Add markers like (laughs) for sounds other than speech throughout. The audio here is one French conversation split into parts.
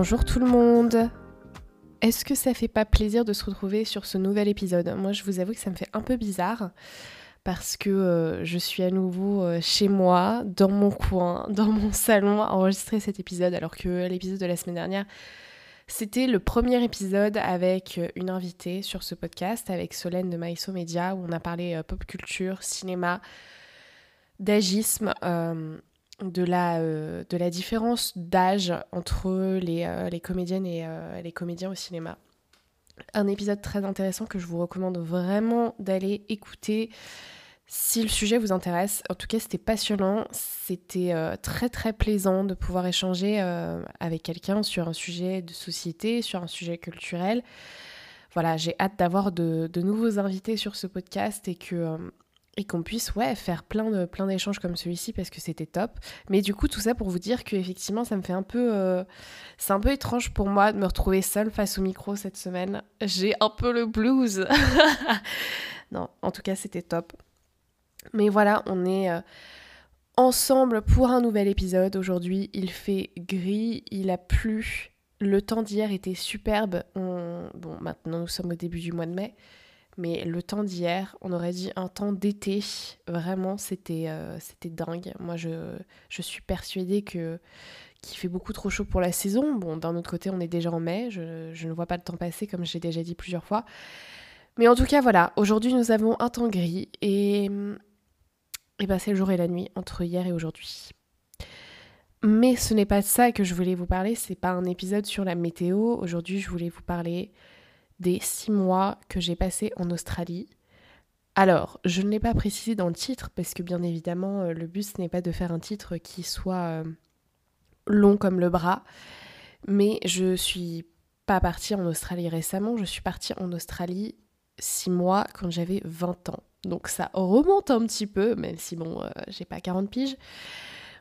Bonjour tout le monde. Est-ce que ça fait pas plaisir de se retrouver sur ce nouvel épisode? Moi je vous avoue que ça me fait un peu bizarre parce que euh, je suis à nouveau euh, chez moi, dans mon coin, (laughs) dans mon salon, à enregistrer cet épisode alors que l'épisode de la semaine dernière c'était le premier épisode avec euh, une invitée sur ce podcast, avec Solène de Maïso Media, où on a parlé pop culture, cinéma, d'agisme, de la, euh, de la différence d'âge entre les, euh, les, comédiennes et euh, les comédiens au cinéma. Un épisode très intéressant que je vous recommande vraiment d'aller écouter si le sujet vous intéresse. En tout cas, c'était passionnant, c'était très très plaisant de pouvoir échanger avec quelqu'un sur un sujet de société, sur un sujet culturel. Voilà, j'ai hâte d'avoir de, de, nouveaux invités sur ce podcast et que et qu'on puisse ouais, faire plein de plein d'échanges comme celui-ci parce que c'était top. Mais du coup, tout ça pour vous dire que effectivement, ça me fait un peu euh, c'est un peu étrange pour moi de me retrouver seule face au micro cette semaine. J'ai un peu le blues. (laughs) non, en tout cas, c'était top. Mais voilà, on est euh, ensemble pour un nouvel épisode. Aujourd'hui, il fait gris, il a plu. Le temps d'hier était superbe. Bon, maintenant nous sommes au début du mois de mai. Mais le temps d'hier, on aurait dit un temps d'été. Vraiment, c'était euh, dingue. Moi, je, suis persuadée que qu'il fait beaucoup trop chaud pour la saison. Bon, d'un autre côté, on est déjà en mai. Je, ne vois pas le temps passer, comme j'ai déjà dit plusieurs fois. Mais en tout cas, voilà. Aujourd'hui, nous avons un temps gris. Et, et ben, c'est le jour et la nuit entre hier et aujourd'hui. Mais ce n'est pas ça que je voulais vous parler. C'est pas un épisode sur la météo. Aujourd'hui, je voulais vous parler des six mois que j'ai passés en Australie. Alors, je ne l'ai pas précisé dans le titre parce que bien évidemment, euh, le but n'est pas de faire un titre qui soit euh, long comme le bras, mais je suis pas partie en Australie récemment, je suis partie en Australie six mois quand j'avais 20 ans. Donc ça remonte un petit peu, même si bon, euh, j'ai pas 40 piges.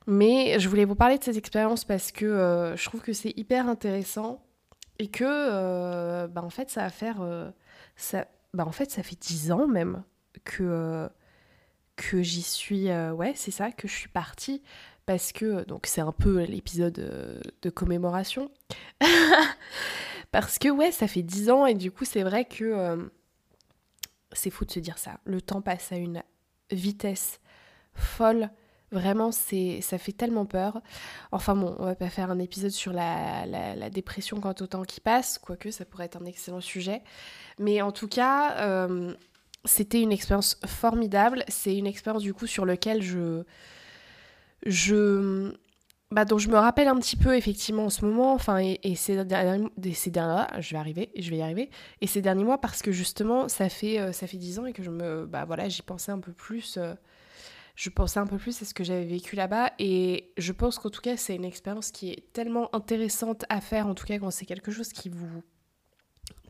Mais je voulais vous parler de cette expérience parce que je trouve que c'est hyper intéressant et que, euh, bah, en fait, ça va faire. Euh, ça, bah, en fait, ça fait dix ans même que, euh, que j'y suis. ouais, c'est ça, que je suis partie. Parce que, donc, c'est un peu l'épisode de commémoration. (laughs) parce que, ouais, ça fait dix ans et du coup, c'est vrai que. c'est fou de se dire ça. Le temps passe à une vitesse folle. Vraiment, c'est, ça fait tellement peur. Enfin bon, on va pas faire un épisode sur la, la, dépression quant au temps qui passe, quoique ça pourrait être un excellent sujet. Mais en tout cas, euh, c'était une expérience formidable. C'est une expérience du coup sur laquelle je... je bah, dont je me rappelle un petit peu effectivement en ce moment, enfin, et, ces, derniers, ces derniers je vais arriver, je vais y arriver, et ces derniers mois parce que justement ça fait euh, ça fait dix ans et que je me, bah voilà, j'y pensais un peu plus, euh, je pensais un peu plus à ce que j'avais vécu là-bas et je pense qu'en tout cas c'est une expérience qui est tellement intéressante à faire, en tout cas quand c'est quelque chose qui vous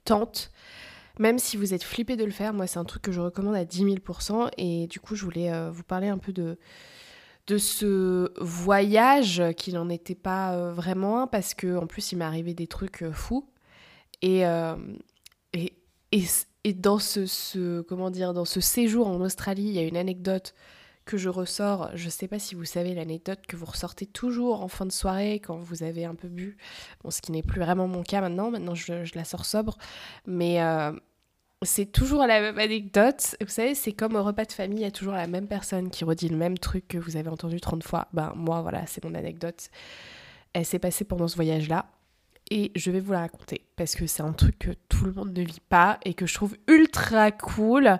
tente. Même si vous êtes flippé de le faire, moi c'est un truc que je recommande à 10 000% et du coup je voulais euh, vous parler un peu de, ce voyage qui n'en était pas euh, vraiment un parce que en plus il m'est arrivé des trucs euh, fous et, et, et, et, dans ce, ce, comment dire dans ce séjour en Australie il y a une anecdote que je ressors, je sais pas si vous savez l'anecdote que vous ressortez toujours en fin de soirée quand vous avez un peu bu, bon ce qui n'est plus vraiment mon cas maintenant, maintenant je, la sors sobre, mais euh, c'est toujours la même anecdote, vous savez c'est comme au repas de famille, il y a toujours la même personne qui redit le même truc que vous avez entendu 30 fois, ben moi voilà c'est mon anecdote, elle s'est passée pendant ce voyage là. Et je vais vous la raconter parce que c'est un truc que tout le monde ne vit pas et que je trouve ultra cool.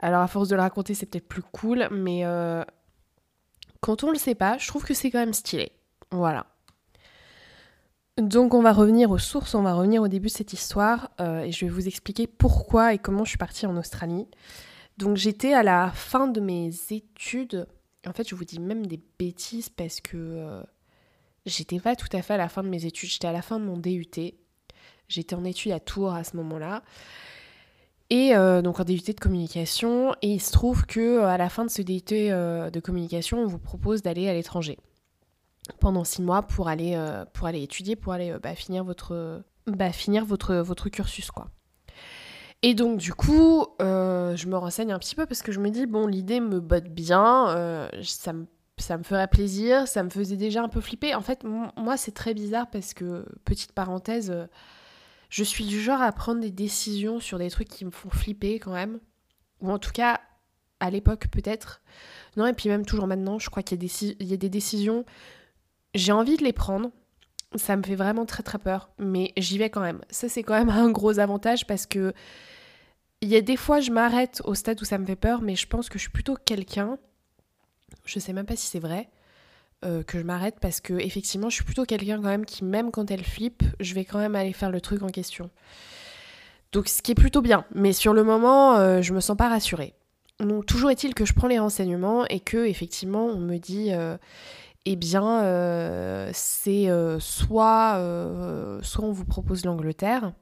Alors à force de le raconter, c'est peut-être plus cool, mais euh, quand on le sait pas, je trouve que c'est quand même stylé. Voilà. Donc on va revenir aux sources, on va revenir au début de cette histoire euh, et je vais vous expliquer pourquoi et comment je suis partie en Australie. Donc j'étais à la fin de mes études, En fait, je vous dis même des bêtises parce que euh, j'étais pas tout à fait à la fin de mes études. J'étais à la fin de mon DUT. J'étais en études à Tours à ce moment-là. Et euh, donc en DUT de communication. Et il se trouve que à la fin de ce DUT de communication, on vous propose d'aller à l'étranger pendant six mois pour aller, pour aller étudier, pour aller bah, finir, votre, bah, finir votre, votre cursus. quoi. Et donc du coup, euh, je me renseigne un petit peu parce que je me dis, bon, l'idée me botte bien, euh, ça, me, ça me ferait plaisir, ça me faisait déjà un peu flipper. En fait, moi, c'est très bizarre parce que, petite parenthèse, euh, je suis du genre à prendre des décisions sur des trucs qui me font flipper quand même. Ou en tout cas, à l'époque peut-être. Non, et puis même toujours maintenant, je crois qu'il y, a des décisions, j'ai envie de les prendre. Ça me fait vraiment très très peur, mais j'y vais quand même. Ça, c'est quand même un gros avantage parce que il y a des fois, je m'arrête au stade où ça me fait peur, mais je pense que je suis plutôt quelqu'un, je sais même pas si c'est vrai, euh, que je m'arrête parce que effectivement, je suis plutôt quelqu'un quand même qui, même quand elle flippe, je vais quand même aller faire le truc en question. Donc, ce qui est plutôt bien, mais sur le moment, euh, je me sens pas rassurée. Donc, toujours est-il que je prends les renseignements et que, effectivement, on me dit. Euh, eh bien, c'est soit, soit on vous propose l'Angleterre,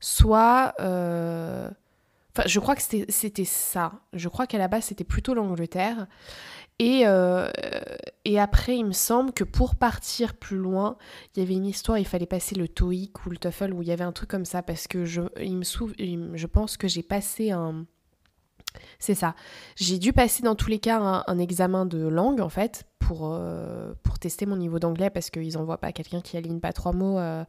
soit... Enfin, je crois que c'était ça. Je crois qu'à la base, c'était plutôt l'Angleterre. Et, euh, et après, il me semble que pour partir plus loin, il y avait une histoire, il fallait passer le TOEIC ou le TOEFL, ou il y avait un truc comme ça, parce que je, je pense que j'ai passé un, c'est ça. J'ai dû passer dans tous les cas un, examen de langue en fait pour, euh, pour tester mon niveau d'anglais parce qu'ils n'envoient pas quelqu'un qui aligne pas trois mots euh,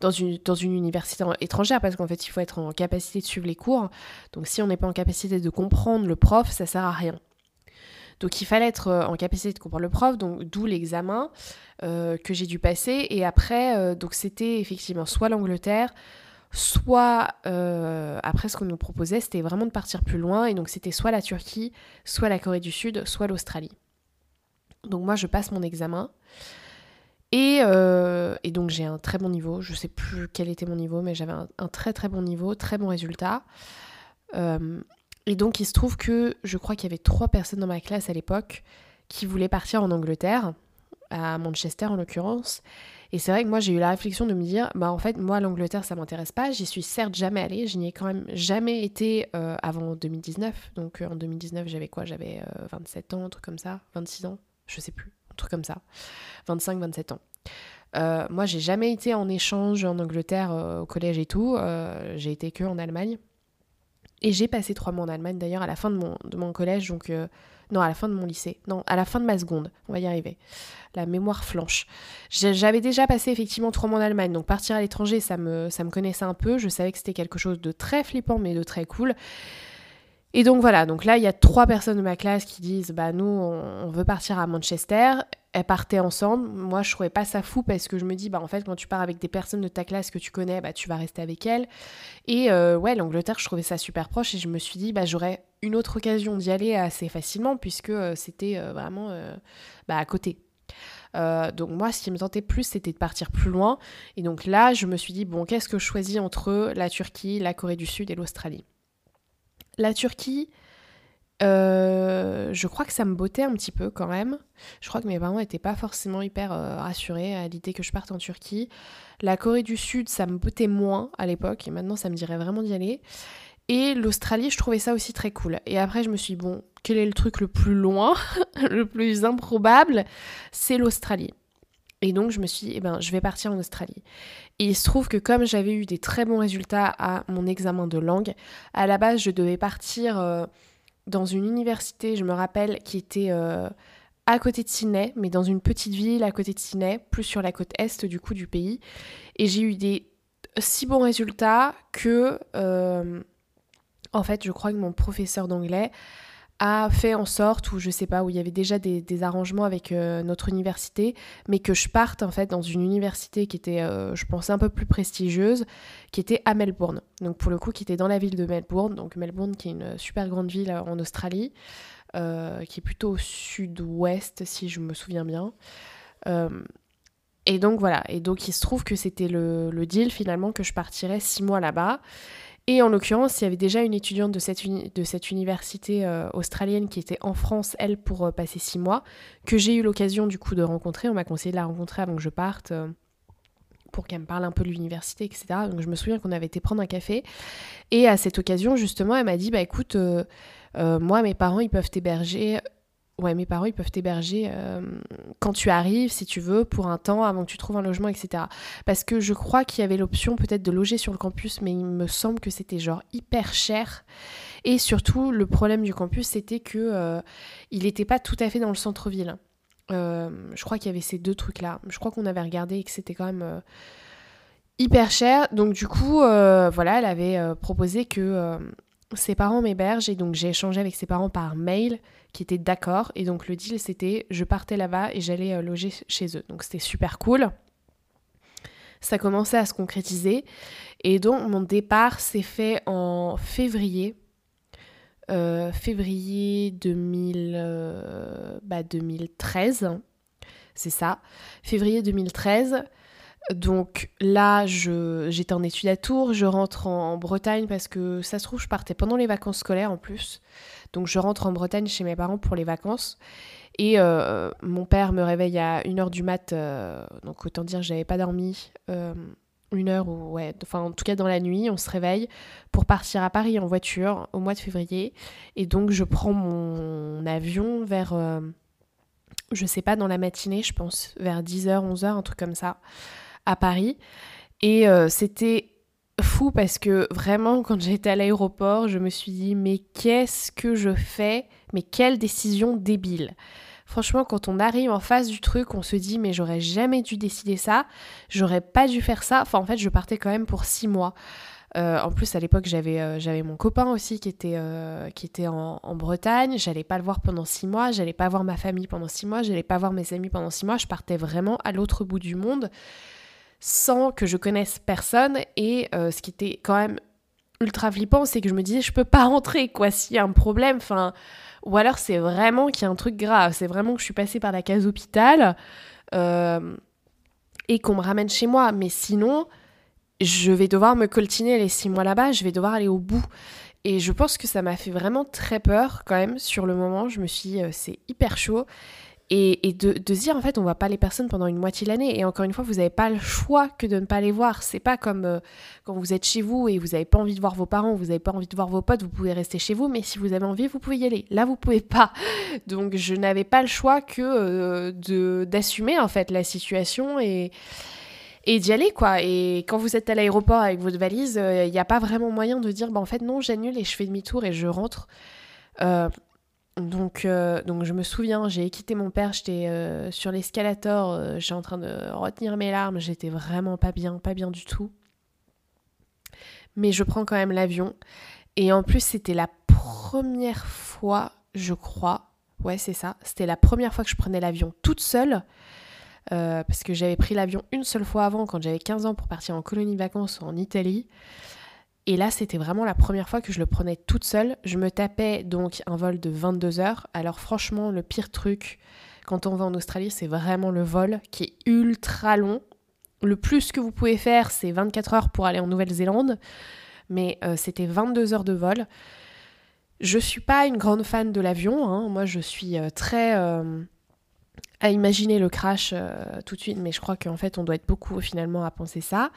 dans, une, dans une université étrangère parce qu'en fait il faut être en capacité de suivre les cours. Donc si on n'est pas en capacité de comprendre le prof, ça sert à rien. Donc il fallait être euh, en capacité de comprendre le prof, donc d'où l'examen que j'ai dû passer. Et après, donc c'était effectivement soit l'Angleterre, soit euh, après ce qu'on nous proposait c'était vraiment de partir plus loin et donc c'était soit la Turquie, soit la Corée du Sud, soit l'Australie. Donc moi je passe mon examen et, euh, donc j'ai un très bon niveau, je sais plus quel était mon niveau mais j'avais un, très très bon niveau, très bon résultat. Euh, et donc il se trouve que je crois qu'il y avait trois personnes dans ma classe à l'époque qui voulaient partir en Angleterre, à Manchester en l'occurrence. Et c'est vrai que moi j'ai eu la réflexion de me dire, bah en fait moi l'Angleterre ça m'intéresse pas, j'y suis certes jamais allée, je n'y ai quand même jamais été euh, avant 2019. Donc euh, en 2019 j'avais quoi? J'avais 27 euh, ans, un truc comme ça, 26 ans, je sais plus, un truc comme ça, 25-27 ans. moi j'ai jamais été en échange en Angleterre au collège et tout, j'ai été que en Allemagne. Et j'ai passé trois mois en Allemagne d'ailleurs à la fin de mon, collège, donc non, à la fin de mon lycée. Non, à la fin de ma seconde. On va y arriver. La mémoire flanche. J'avais déjà passé effectivement trois mois en Allemagne, donc partir à l'étranger, ça me, ça me connaissait un peu. Je savais que c'était quelque chose de très flippant, mais de très cool. Et donc voilà, donc là il y a trois personnes de ma classe qui disent bah nous on, veut partir à Manchester. Elles partaient ensemble. Moi je trouvais pas ça fou parce que je me dis bah en fait quand tu pars avec des personnes de ta classe que tu connais bah tu vas rester avec elles. Et euh, ouais l'Angleterre je trouvais ça super proche et je me suis dit bah j'aurais une autre occasion d'y aller assez facilement puisque euh, c'était euh, vraiment bah, à côté. donc moi, ce qui me tentait plus, c'était de partir plus loin. Et donc là, je me suis dit, bon, qu'est-ce que je choisis entre la Turquie, la Corée du Sud et l'Australie? La Turquie, euh, je crois que ça me bottait un petit peu quand même. Je crois que mes parents n'étaient pas forcément hyper euh, rassurés à l'idée que je parte en Turquie. La Corée du Sud, ça me bottait moins à l'époque et maintenant ça me dirait vraiment d'y aller. Et l'Australie, je trouvais ça aussi très cool. Et après, je me suis dit, bon, quel est le truc le plus loin, (laughs) le plus improbable? C'est l'Australie. Et donc, je me suis dit, eh ben, je vais partir en Australie. Et il se trouve que comme j'avais eu des très bons résultats à mon examen de langue, à la base, je devais partir euh, dans une université, je me rappelle, qui était euh, à côté de Sydney, mais dans une petite ville à côté de Sydney, plus sur la côte est du coup du pays. Et j'ai eu des si bons résultats que, euh, en fait, je crois que mon professeur d'anglais a fait en sorte, ou je sais pas, où il y avait déjà des, arrangements avec euh, notre université, mais que je parte en fait dans une université qui était, euh, je pense, un peu plus prestigieuse, qui était à Melbourne. Donc pour le coup, qui était dans la ville de Melbourne, donc Melbourne qui est une super grande ville euh, en Australie, qui est plutôt au sud-ouest si je me souviens bien. et donc voilà, et donc il se trouve que c'était le, le deal finalement que je partirais six mois là-bas. Et en l'occurrence, il y avait déjà une étudiante de cette, université euh, australienne qui était en France, elle, pour euh, passer six mois, que j'ai eu l'occasion du coup de rencontrer. On m'a conseillé de la rencontrer avant que je parte. Euh, pour qu'elle me parle un peu de l'université, etc. Donc je me souviens qu'on avait été prendre un café. Et à cette occasion, justement, elle m'a dit, bah écoute, moi, mes parents, ils peuvent t'héberger ouais, mes parents, ils peuvent t'héberger euh, quand tu arrives, si tu veux, pour un temps, avant que tu trouves un logement, etc. Parce que je crois qu'il y avait l'option peut-être de loger sur le campus, mais il me semble que c'était genre hyper cher. Et surtout, le problème du campus, c'était que euh, il n'était pas tout à fait dans le centre-ville. Euh, je crois qu'il y avait ces deux trucs-là. Je crois qu'on avait regardé et que c'était quand même hyper cher. Donc du coup, voilà, elle avait proposé que ses parents m'hébergent et donc j'ai échangé avec ses parents par mail qui étaient d'accord et donc le deal c'était je partais là-bas et j'allais euh, loger chez eux. Donc c'était super cool. Ça commençait à se concrétiser et donc mon départ s'est fait en février. Euh, février 2000, 2013. Euh, bah, C'est ça. Février 2013. Donc là, j'étais en études à Tours, je rentre en, Bretagne parce que ça se trouve, je partais pendant les vacances scolaires en plus. Donc je rentre en Bretagne chez mes parents pour les vacances. Et euh, mon père me réveille à 1h du mat, euh, donc autant dire j'avais pas dormi. Euh, une heure ou ouais, enfin en tout cas dans la nuit, on se réveille pour partir à Paris en voiture au mois de février. Et donc je prends mon avion vers, je sais pas, dans la matinée, je pense, vers 10h, 11h, un truc comme ça à Paris. Et euh, c'était fou parce que vraiment, quand j'étais à l'aéroport, je me suis dit, mais qu'est-ce que je fais? Mais quelle décision débile Franchement, quand on arrive en face du truc, on se dit, mais j'aurais jamais dû décider ça, j'aurais pas dû faire ça. En fait, je partais quand même pour six mois. Euh, en plus, à l'époque, j'avais euh, j'avais mon copain aussi qui était, en Bretagne. J'allais pas le voir pendant six mois, j'allais pas voir ma famille pendant six mois, j'allais pas voir mes amis pendant six mois. Je partais vraiment à l'autre bout du monde sans que je connaisse personne. Et ce qui était quand même ultra flippant, c'est que je me disais, je peux pas (laughs) rentrer, quoi, s'il y a un problème. Enfin, ou alors c'est vraiment qu'il y a un truc grave. C'est vraiment que je suis passée par la case hôpital et qu'on me ramène chez moi. Mais sinon, je vais devoir me coltiner les six mois là-bas, je vais devoir aller au bout. Et je pense que ça m'a fait vraiment très peur quand même sur le moment. Je me suis dit, euh, c'est hyper chaud. Et, de, se dire, en fait, on voit pas les personnes pendant une moitié de l'année. Et encore une fois, vous n'avez pas le choix que de ne pas les voir. C'est pas comme euh, quand vous êtes chez vous et vous n'avez pas envie de voir vos parents, vous n'avez pas envie de voir vos potes, vous pouvez rester chez vous. Mais si vous avez envie, vous pouvez y aller. Là, vous pouvez pas. (laughs) Donc, je n'avais pas le choix que euh, d'assumer, en fait, la situation. Et, d'y aller quoi. Et quand vous êtes à l'aéroport avec votre valise, il euh, n'y a pas vraiment moyen de dire bah en fait non j'annule et je fais demi-tour et je rentre. Donc, euh, donc je me souviens, j'ai quitté mon père, j'étais sur l'escalator, j'étais en train de retenir mes larmes, j'étais vraiment pas bien, pas bien du tout. Mais je prends quand même l'avion. Et en plus c'était la première fois, je crois, ouais c'est ça, c'était la première fois que je prenais l'avion toute seule. Euh, parce que j'avais pris l'avion une seule fois avant, quand j'avais 15 ans, pour partir en colonie de vacances en Italie. Et là, c'était vraiment la première fois que je le prenais toute seule. Je me tapais donc un vol de 22 heures. Alors franchement, le pire truc quand on va en Australie, c'est vraiment le vol qui est ultra long. Le plus que vous pouvez faire, c'est 24 heures pour aller en Nouvelle-Zélande. Mais euh, c'était 22 heures de vol. Je suis pas une grande fan de l'avion. Hein. Moi, je suis euh, très à imaginer le crash euh, tout de suite, mais je crois qu'en fait on doit être beaucoup finalement à penser ça.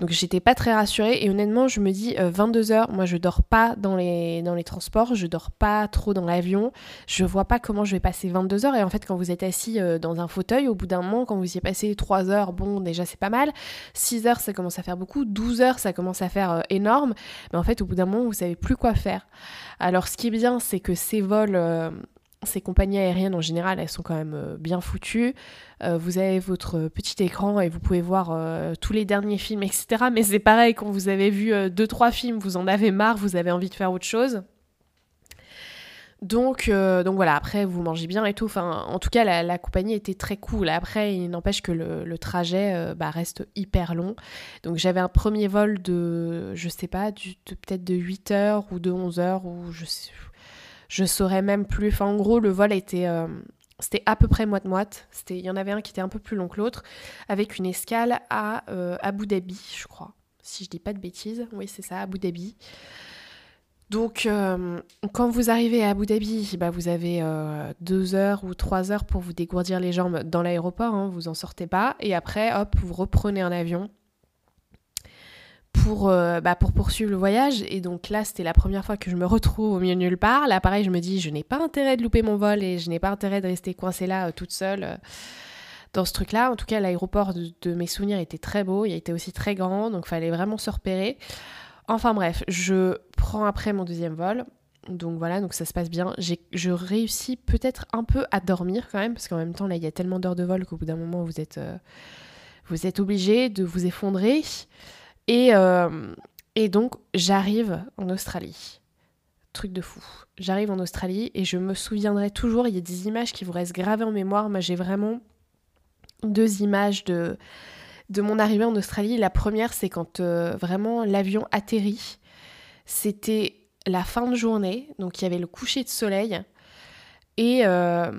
Donc j'étais pas très rassurée et honnêtement je me dis 22 euh, heures, moi je dors pas dans les, dans les transports, je dors pas trop dans l'avion, je vois pas comment je vais passer 22 heures et en fait quand vous êtes assis euh, dans un fauteuil, au bout d'un moment quand vous y passé 3 heures, bon déjà c'est pas mal, 6 heures ça commence à faire beaucoup, 12 heures ça commence à faire énorme, mais en fait au bout d'un moment vous savez plus quoi faire. Alors ce qui est bien c'est que ces vols ces compagnies aériennes en général, elles sont quand même euh, bien foutues. Euh, vous avez votre petit écran et vous pouvez voir euh, tous les derniers films, etc. Mais c'est pareil, quand vous avez vu deux, trois films, vous en avez marre, vous avez envie de faire autre chose. Donc, donc voilà, après vous mangez bien et tout. Enfin, en tout cas, la, compagnie était très cool. Après, il n'empêche que le, trajet bah, reste hyper long. Donc j'avais un premier vol de, je sais pas, peut-être de 8 heures ou de 11 heures ou je sais, je saurais même plus. Enfin, en gros, le vol était. Euh, c'était à peu près moite-moite. Il y en avait un qui était un peu plus long que l'autre, avec une escale à euh, Abu Dhabi, je crois. si je dis pas de bêtises. Oui, c'est ça, Abu Dhabi. Donc, euh, quand vous arrivez à Abu Dhabi, bah, vous avez deux heures ou trois heures pour vous dégourdir les jambes dans l'aéroport, hein, vous en sortez pas. Et après, hop, vous reprenez un avion pour, euh, bah, pour poursuivre le voyage. Et donc là, c'était la première fois que je me retrouve au milieu nulle part. Là, pareil, je me dis, je n'ai pas intérêt de louper mon vol et je n'ai pas intérêt de rester coincée là toute seule dans ce truc-là. En tout cas, l'aéroport de, mes souvenirs était très beau, il était aussi très grand, donc fallait vraiment se repérer. Enfin bref, je prends après mon deuxième vol. Donc voilà, donc ça se passe bien. Je réussis peut-être un peu à dormir quand même, parce qu'en même temps, là, il y a tellement d'heures de vol qu'au bout d'un moment, vous êtes, euh, vous êtes obligé de vous effondrer. Et, euh, et donc, j'arrive en Australie. Truc de fou. J'arrive en Australie et je me souviendrai toujours, il y a des images qui vous restent gravées en mémoire. Moi, j'ai vraiment deux images de de mon arrivée en Australie. La première, c'est quand euh, vraiment l'avion atterrit. C'était la fin de journée, donc il y avait le coucher de soleil. Et, euh,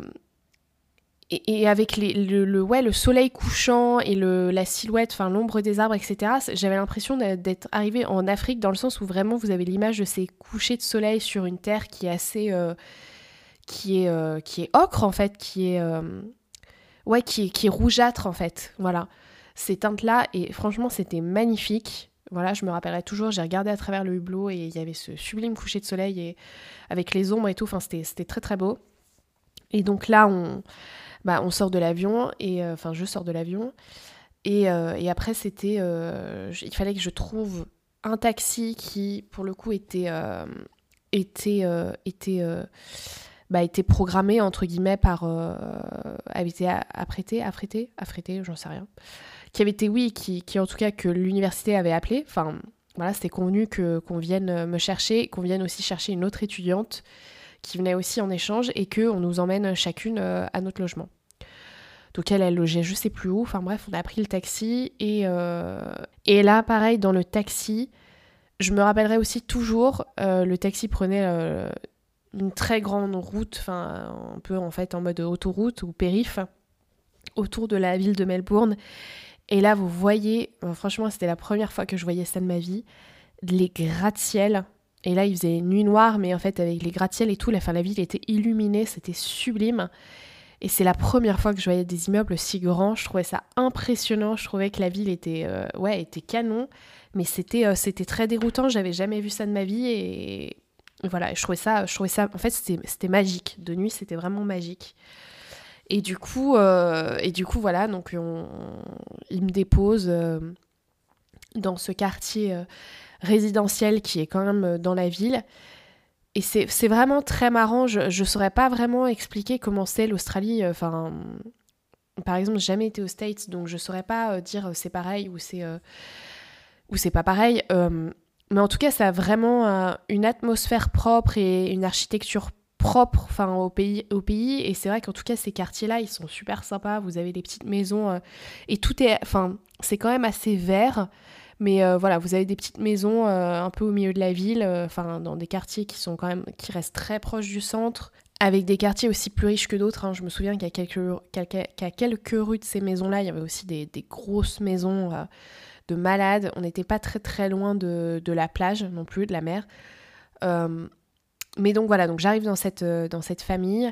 et, avec le, ouais, le soleil couchant et le, la silhouette, enfin l'ombre des arbres, etc., j'avais l'impression d'être arrivée en Afrique dans le sens où vraiment vous avez l'image de ces couchers de soleil sur une terre qui est assez. Euh, qui, est, qui est ocre en fait, qui est. ouais, qui qui est rougeâtre en fait. Voilà ces teintes-là, et franchement, c'était magnifique. Voilà, je me rappellerai toujours, j'ai regardé à travers le hublot et il y avait ce sublime coucher de soleil et avec les ombres et tout, enfin c'était très très beau. Et donc là, on, bah, on sort de l'avion, et euh, enfin je sors de l'avion, et, euh, et, après c'était, euh, il fallait que je trouve un taxi qui pour le coup était, était, était bah, était programmé entre guillemets par avait été apprêté affrété affrété j'en sais rien qui avait été oui, qui, qui en tout cas que l'université avait appelé. Enfin, voilà, c'était convenu que qu'on vienne me chercher, qu'on vienne aussi chercher une autre étudiante qui venait aussi en échange et que on nous emmène chacune à notre logement. Donc elle, elle logeait je sais plus où. Enfin bref, on a pris le taxi et, euh, et là, pareil, dans le taxi, je me rappellerai aussi toujours, euh, le taxi prenait une très grande route, enfin un peu en fait en mode autoroute ou périph, autour de la ville de Melbourne. Et là, vous voyez, euh, franchement, c'était la première fois que je voyais ça de ma vie, les gratte-ciels. Et là, il faisait nuit noire, mais en fait, avec les gratte-ciels et tout, la, fin, la ville était illuminée, c'était sublime. Et c'est la première fois que je voyais des immeubles si grands. Je trouvais ça impressionnant. Je trouvais que la ville était, euh, était canon. Mais c'était, euh, c'était très déroutant. J'avais jamais vu ça de ma vie. Et voilà, je trouvais ça, je trouvais en fait, c'était, magique. De nuit, c'était vraiment magique. Et du coup, euh, et du coup voilà, donc il me dépose dans ce quartier résidentiel qui est quand même dans la ville. Et c'est vraiment très marrant. Je ne saurais pas vraiment expliquer comment c'est l'Australie. Enfin, par exemple, j'ai jamais été aux States, donc je saurais pas dire c'est pareil ou c'est ou pas pareil. mais en tout cas, ça a vraiment une atmosphère propre et une architecture propre au pays au pays et c'est vrai qu'en tout cas ces quartiers là ils sont super sympas vous avez des petites maisons euh, et tout est enfin c'est quand même assez vert mais euh, voilà vous avez des petites maisons euh, un peu au milieu de la ville enfin dans des quartiers qui sont quand même qui restent très proches du centre avec des quartiers aussi plus riches que d'autres hein. je me souviens qu'à quelques qu'à quelques rues de ces maisons là il y avait aussi des, grosses maisons de malades on n'était pas très très loin de, de, la plage non plus de la mer mais donc voilà, donc j'arrive dans cette, euh, dans cette famille,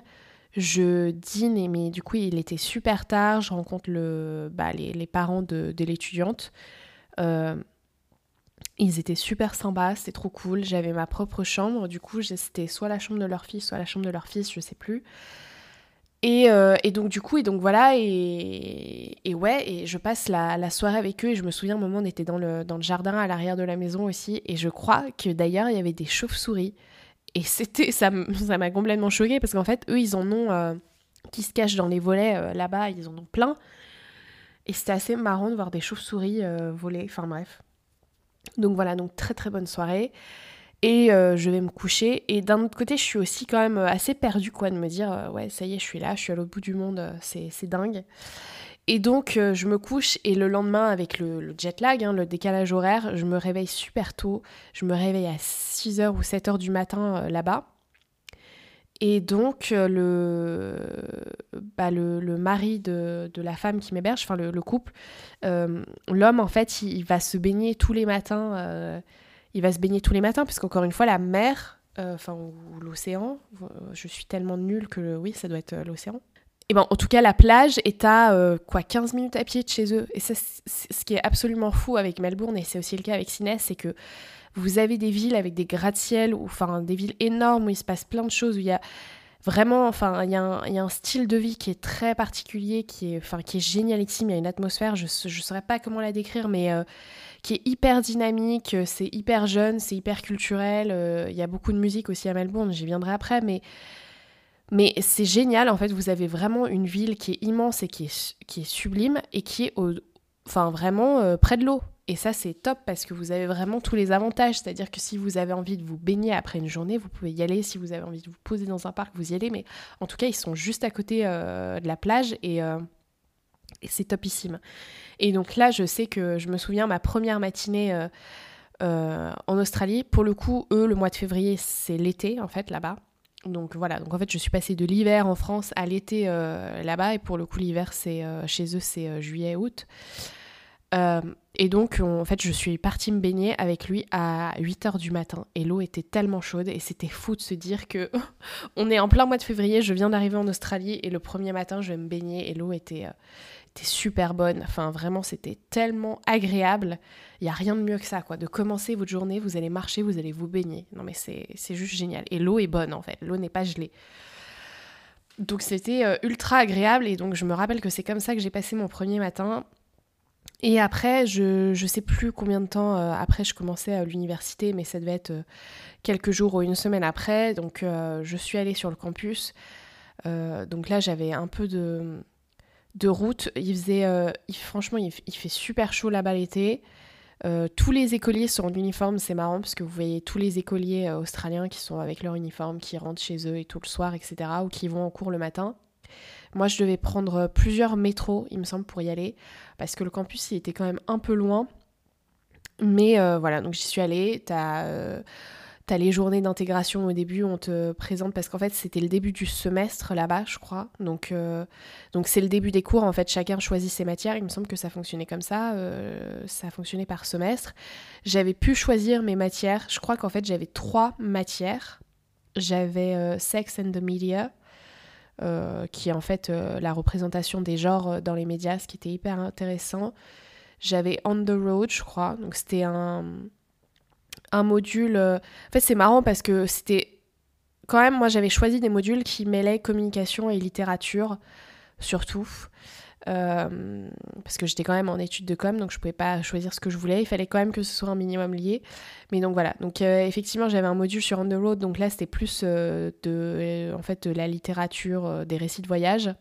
je dîne, mais du coup il était super tard, je rencontre le, bah, les, les, parents de l'étudiante. Euh, ils étaient super sympas, c'était trop cool. J'avais ma propre chambre, du coup c'était soit la chambre de leur fils, soit la chambre de leur fils, je sais plus. Et, euh, et, donc du coup, et donc voilà, et, et ouais, et je passe la, soirée avec eux, et je me souviens, un moment, on était dans le, dans le jardin à l'arrière de la maison aussi, et je crois que d'ailleurs, il y avait des chauves-souris. Et c'était, ça (laughs) m'a complètement choqué parce qu'en fait, eux, ils en ont euh, qui se cachent dans les volets là-bas, ils en ont plein. Et c'était assez marrant de voir des chauves-souris euh, voler. Enfin bref. Donc voilà, donc très très bonne soirée. Et je vais me coucher. Et d'un autre côté, je suis aussi quand même assez perdue, quoi, de me dire, ouais, ça y est, je suis là, je suis à l'autre bout du monde, c'est dingue. Et donc, euh, je me couche et le lendemain, avec le, jet lag, hein, le décalage horaire, je me réveille super tôt. Je me réveille à 6h ou 7h du matin euh, là-bas. Et donc, le, bah, le, le, mari de, de, la femme qui m'héberge, enfin le, le couple, l'homme, en fait, il, va se baigner tous les matins. il va se baigner tous les matins, parce qu'encore une fois, la mer, enfin, ou l'océan, je suis tellement nulle que oui, ça doit être l'océan. Et ben, en tout cas, la plage est à euh, quoi 15 minutes à pied de chez eux. Et ça, ce qui est absolument fou avec Melbourne, et c'est aussi le cas avec Sydney, c'est que vous avez des villes avec des gratte-ciel, enfin des villes énormes où il se passe plein de choses, où il y a vraiment, enfin, il y, a un style de vie qui est très particulier, qui est, enfin, qui est génialissime. Il y a une atmosphère, je ne saurais pas comment la décrire, mais euh, qui est hyper dynamique. C'est hyper jeune, c'est hyper culturel. Euh, il y a beaucoup de musique aussi à Melbourne. J'y viendrai après, mais mais c'est génial, en fait, vous avez vraiment une ville qui est immense et qui est, qui est sublime et qui est au, enfin, vraiment euh, près de l'eau. Et ça, c'est top parce que vous avez vraiment tous les avantages. C'est-à-dire que si vous avez envie de vous baigner après une journée, vous pouvez y aller. Si vous avez envie de vous poser dans un parc, vous y allez. Mais en tout cas, ils sont juste à côté euh, de la plage euh, et c'est topissime. Et donc là, je sais que je me souviens ma première matinée en Australie. Pour le coup, eux, le mois de février, c'est l'été en fait là-bas. Donc voilà, donc en fait je suis passée de l'hiver en France à l'été euh, là-bas. Et pour le coup l'hiver c'est euh, chez eux c'est euh, juillet août. et donc en fait je suis partie me baigner avec lui à 8h du matin. Et l'eau était tellement chaude. Et c'était fou de se dire que (laughs) on est en plein mois de février, je viens d'arriver en Australie. Et le premier matin je vais me baigner. Et l'eau était super bonne. Enfin, vraiment, c'était tellement agréable. Il n'y a rien de mieux que ça, quoi. De commencer votre journée, vous allez marcher, vous allez vous baigner. Non, mais c'est juste génial. Et l'eau est bonne, en fait. L'eau n'est pas gelée. Donc, c'était euh, ultra agréable. Et donc, je me rappelle que c'est comme ça que j'ai passé mon premier matin. Et après, je ne sais plus combien de temps euh, après je commençais à l'université, mais ça devait être euh, quelques jours ou une semaine après. Donc, je suis allée sur le campus. donc là, j'avais un peu de de route. Il faisait, euh, franchement, il, fait super chaud là-bas l'été. Euh, tous les écoliers sont en uniforme, c'est marrant parce que vous voyez tous les écoliers euh, australiens qui sont avec leur uniforme, qui rentrent chez eux et tout le soir, etc., ou qui vont en cours le matin. Moi, je devais prendre plusieurs métros, il me semble, pour y aller, parce que le campus, il était quand même un peu loin. Mais voilà, donc j'y suis allée. T'as T'as les journées d'intégration au début, on te présente parce qu'en fait c'était le début du semestre là-bas, je crois. Donc euh, donc c'est le début des cours. En fait, chacun choisit ses matières. Il me semble que ça fonctionnait comme ça. Euh, ça fonctionnait par semestre. J'avais pu choisir mes matières. Je crois qu'en fait j'avais trois matières. J'avais euh, Sex and the Media, qui est en fait la représentation des genres dans les médias, ce qui était hyper intéressant. J'avais On the Road, je crois. Donc c'était un un module. Euh, en fait, c'est marrant parce que c'était. Quand même, moi, j'avais choisi des modules qui mêlaient communication et littérature, surtout. Euh, parce que j'étais quand même en études de com, donc je pouvais pas choisir ce que je voulais. Il fallait quand même que ce soit un minimum lié. Mais donc voilà. Donc euh, effectivement, j'avais un module sur On the Road, donc là c'était plus de, en fait, de la littérature, des récits de voyage.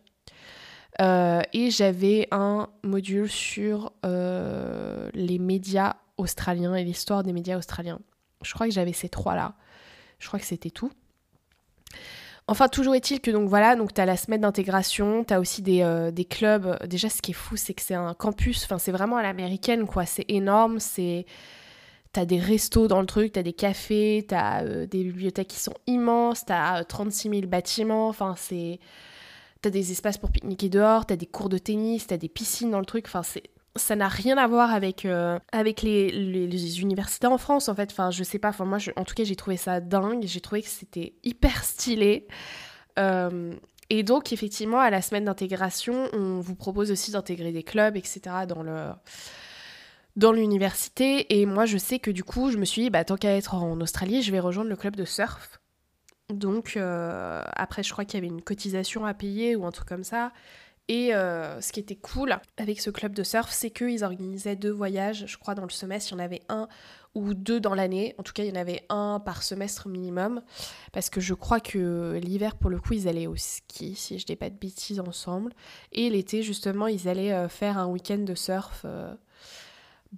et j'avais un module sur les médias australien et l'histoire des médias australiens. Je crois que j'avais ces trois-là. Je crois que c'était tout. Enfin, toujours est-il que donc voilà, donc tu as la semaine d'intégration, tu as aussi des, euh, des, clubs. Déjà, ce qui est fou, c'est que c'est un campus, enfin, c'est vraiment à l'américaine, quoi. C'est énorme, c'est. T'as des restos dans le truc, t'as des cafés, t'as euh, des bibliothèques qui sont immenses, t'as 36 000 bâtiments, enfin, c'est. T'as des espaces pour pique-niquer dehors, t'as des cours de tennis, t'as des piscines dans le truc, enfin, c'est ça n'a rien à voir avec, euh, avec les, universités en France, en fait. Enfin, je sais pas, enfin, moi, en tout cas, j'ai trouvé ça dingue. J'ai trouvé que c'était hyper stylé. Euh, et donc, effectivement, à la semaine d'intégration, on vous propose aussi d'intégrer des clubs, etc. dans le dans l'université et moi je sais que du coup je me suis dit bah tant qu'à être en Australie je vais rejoindre le club de surf donc euh, après je crois qu'il y avait une cotisation à payer ou un truc comme ça et euh, ce qui était cool avec ce club de surf, c'est qu'ils organisaient deux voyages, je crois, dans le semestre. Il y en avait un ou deux dans l'année. En tout cas, il y en avait un par semestre minimum. Parce que je crois que l'hiver, pour le coup, ils allaient au ski, si je dis pas de bêtises, ensemble. Et l'été, justement, ils allaient euh, faire un week-end de surf. Euh,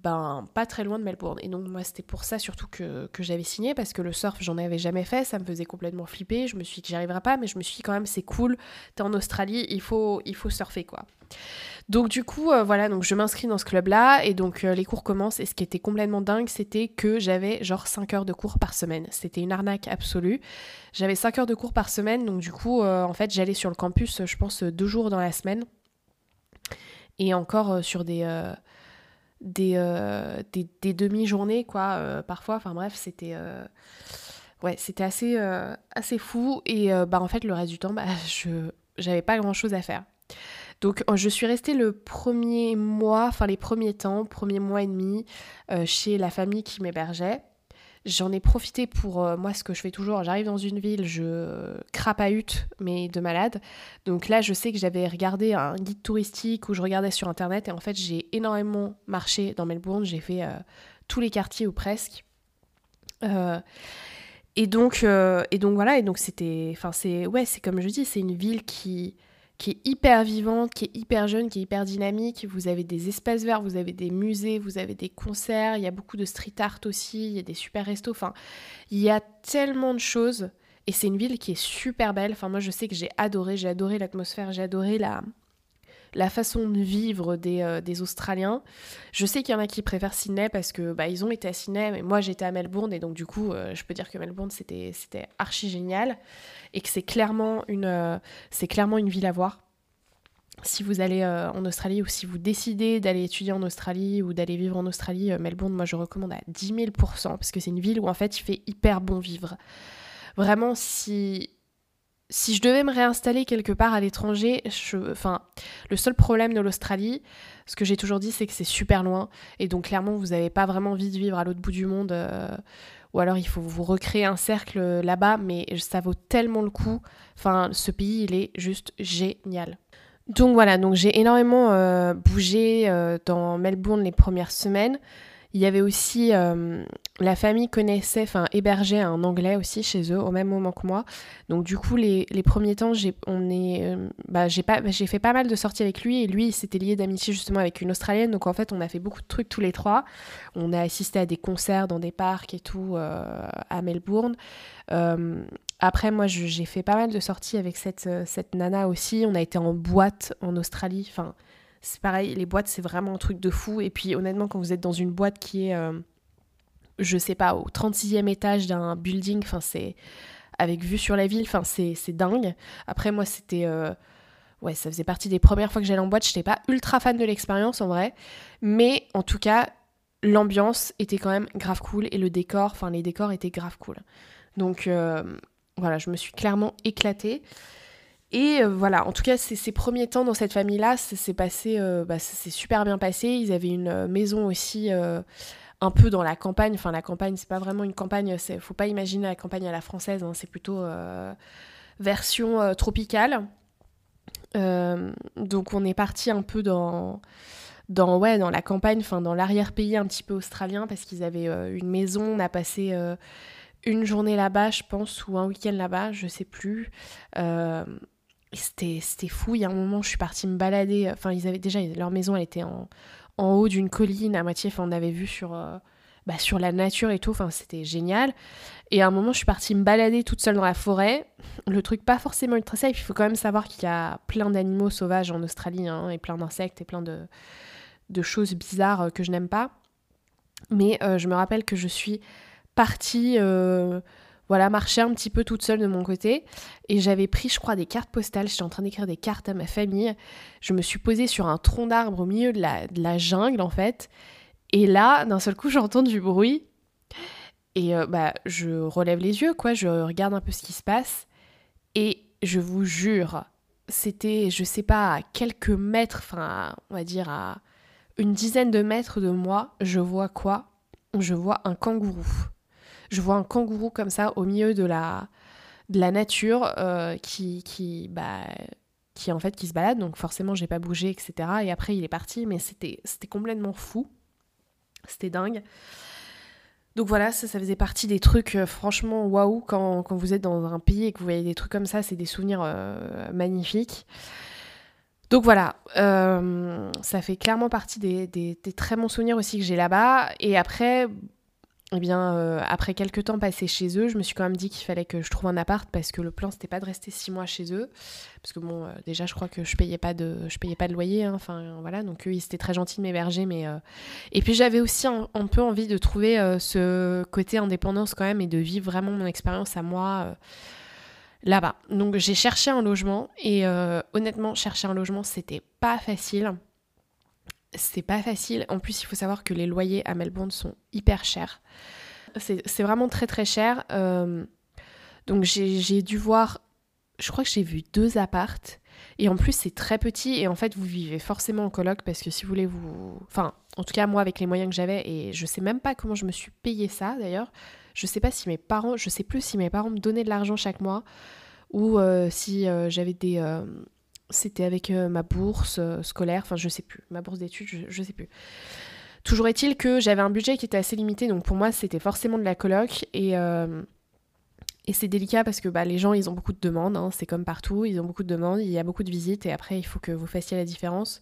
ben pas très loin de Melbourne. Et donc moi c'était pour ça surtout que, j'avais signé parce que le surf j'en avais jamais fait, ça me faisait complètement flipper. Je me suis dit que j'y arriverais pas, mais je me suis dit quand même c'est cool, t'es en Australie, il faut, il surfer quoi. Donc du coup euh, voilà, donc je m'inscris dans ce club là et donc euh, les cours commencent et ce qui était complètement dingue c'était que j'avais genre 5 heures de cours par semaine. C'était une arnaque absolue. J'avais 5 heures de cours par semaine donc du coup euh, en fait j'allais sur le campus je pense deux jours dans la semaine et encore sur des euh, des, des, demi-journées, quoi, euh, parfois. Enfin bref, c'était euh, ouais, c'était assez, assez fou. Et bah, en fait, le reste du temps, bah, (laughs) je j'avais pas grand-chose à faire. Donc je suis restée le premier mois, enfin les premiers temps, premier mois et demi, chez la famille qui m'hébergeait. J'en ai profité pour euh, moi ce que je fais toujours. J'arrive dans une ville, je crapahute, mais de malade. Donc là, je sais que j'avais regardé un guide touristique où je regardais sur internet et en fait, j'ai énormément marché dans Melbourne. J'ai fait euh, tous les quartiers ou presque. Euh, et donc, et donc voilà. Et donc c'était, enfin c'est ouais, c'est comme je dis, c'est une ville qui qui est hyper vivante, qui est hyper jeune, qui est hyper dynamique. Vous avez des espaces verts, vous avez des musées, vous avez des concerts, il y a beaucoup de street art aussi, il y a des super restos. Enfin, il y a tellement de choses. Et c'est une ville qui est super belle. Enfin, moi, je sais que j'ai adoré, j'ai adoré l'atmosphère, j'ai adoré la, la façon de vivre des, euh, Australiens. Je sais qu'il y en a qui préfèrent Sydney parce que bah, ils ont été à Sydney, mais moi j'étais à Melbourne et donc du coup euh, je peux dire que Melbourne c'était, c'était archi génial et que c'est clairement, une, euh, clairement une ville à voir. Si vous allez en Australie ou si vous décidez d'aller étudier en Australie ou d'aller vivre en Australie, Melbourne, moi je recommande à 10 000% parce que c'est une ville où en fait il fait hyper bon vivre. Vraiment, si si je devais me réinstaller quelque part à l'étranger, le seul problème de l'Australie, ce que j'ai toujours dit, c'est que c'est super loin. Et donc, clairement, vous n'avez pas vraiment envie de vivre à l'autre bout du monde. Euh, ou alors, il faut vous recréer un cercle là-bas. Mais ça vaut tellement le coup. Enfin, ce pays, il est juste génial. Donc voilà, j'ai énormément euh, bougé euh, dans Melbourne les premières semaines. Il y avait aussi euh, la famille connaissait, enfin hébergeait un anglais aussi chez eux au même moment que moi. Donc du coup les, les premiers temps j'ai on est euh, bah, j'ai pas j'ai fait pas mal de sorties avec lui et lui il s'était lié d'amitié justement avec une australienne donc en fait on a fait beaucoup de trucs tous les trois. On a assisté à des concerts dans des parcs et tout euh, à Melbourne. après moi j'ai fait pas mal de sorties avec cette cette nana aussi. On a été en boîte en Australie. Enfin c'est pareil, les boîtes, c'est vraiment un truc de fou. Et puis, honnêtement, quand vous êtes dans une boîte qui est, euh, je sais pas, au 36e étage d'un building, enfin, avec vue sur la ville, enfin, c'est dingue. Après, moi, c'était. Euh, ouais, ça faisait partie des premières fois que j'allais en boîte. Je n'étais pas ultra fan de l'expérience en vrai. Mais en tout cas, l'ambiance était quand même grave cool. Et le décor, enfin, les décors étaient grave cool. Donc, euh, voilà, je me suis clairement éclatée. Et euh, voilà, en tout cas, ces, premiers temps dans cette famille-là, c'est passé, euh, bah, super bien passé. Ils avaient une maison aussi un peu dans la campagne. Enfin, la campagne, c'est pas vraiment une campagne. Faut pas imaginer la campagne à la française. Hein, c'est plutôt version tropicale. donc, on est parti un peu dans dans ouais dans la campagne, enfin dans l'arrière-pays un petit peu australien parce qu'ils avaient une maison. On a passé une journée là-bas, je pense, ou un week-end là-bas, je sais plus. Euh, c'était fou. Il y a un moment, je suis partie me balader. Enfin, ils avaient déjà leur maison, elle était en, en haut d'une colline à moitié. Enfin, on avait vu sur, euh, bah, sur la nature et tout. Enfin, c'était génial. Et à un moment, je suis partie me balader toute seule dans la forêt. Le truc pas forcément ultra safe. Il faut quand même savoir qu'il y a plein d'animaux sauvages en Australie hein, et plein d'insectes et plein de, de, choses bizarres euh, que je n'aime pas. Mais euh, je me rappelle que je suis partie voilà, marcher un petit peu toute seule de mon côté. Et j'avais pris, je crois, des cartes postales. J'étais en train d'écrire des cartes à ma famille. Je me suis posée sur un tronc d'arbre au milieu de la, jungle, en fait. Et là, d'un seul coup, (laughs) j'entends du bruit. Et euh, bah, je relève les yeux, quoi. Je regarde un peu ce qui se passe. Et je vous jure, c'était, je sais pas, à quelques mètres, enfin, on va dire à une dizaine de mètres de moi, je vois quoi? Je vois un kangourou je vois un kangourou comme ça au milieu de la, de la nature euh, qui, qui, bah, qui en fait qui se balade. Donc forcément j'ai pas bougé, etc. Et après il est parti, mais c'était, complètement fou. C'était dingue. Donc voilà, ça, faisait partie des trucs euh, franchement waouh quand, vous êtes dans un pays et que vous voyez des trucs comme ça, c'est des souvenirs euh, magnifiques. Donc voilà, ça fait clairement partie des, très bons souvenirs aussi que j'ai là-bas. Et après, eh bien, euh, après quelques temps passés chez eux, je me suis quand même dit qu'il fallait que je trouve un appart parce que le plan c'était pas de rester six mois chez eux, parce que bon, euh, déjà je crois que je payais pas de, je payais pas de loyer, hein. enfin voilà, donc eux ils étaient très gentils de m'héberger, mais et puis j'avais aussi un, un, peu envie de trouver ce côté indépendance quand même et de vivre vraiment mon expérience à moi là-bas. Donc j'ai cherché un logement et euh, honnêtement, chercher un logement, c'était pas facile. C'est pas facile. En plus, il faut savoir que les loyers à Melbourne sont hyper chers. C'est vraiment très très cher. Euh, donc j'ai dû voir, je crois que j'ai vu deux appartes. Et en plus, c'est très petit et en fait, vous vivez forcément en coloc parce que si vous voulez vous. Enfin, en tout cas, moi, avec les moyens que j'avais, et je sais même pas comment je me suis payé ça d'ailleurs. Je sais pas si mes parents, je sais plus si mes parents me donnaient de l'argent chaque mois ou euh, si euh, j'avais des. Euh, c'était avec ma bourse scolaire, enfin, je sais plus. Ma bourse d'études, je, sais plus. Toujours est-il que j'avais un budget qui était assez limité, donc pour moi, c'était forcément de la coloc et. Et c'est délicat parce que bah, les gens, ils ont beaucoup de demandes, hein, c'est comme partout, ils ont beaucoup de demandes, il y a beaucoup de visites et après, il faut que vous fassiez la différence.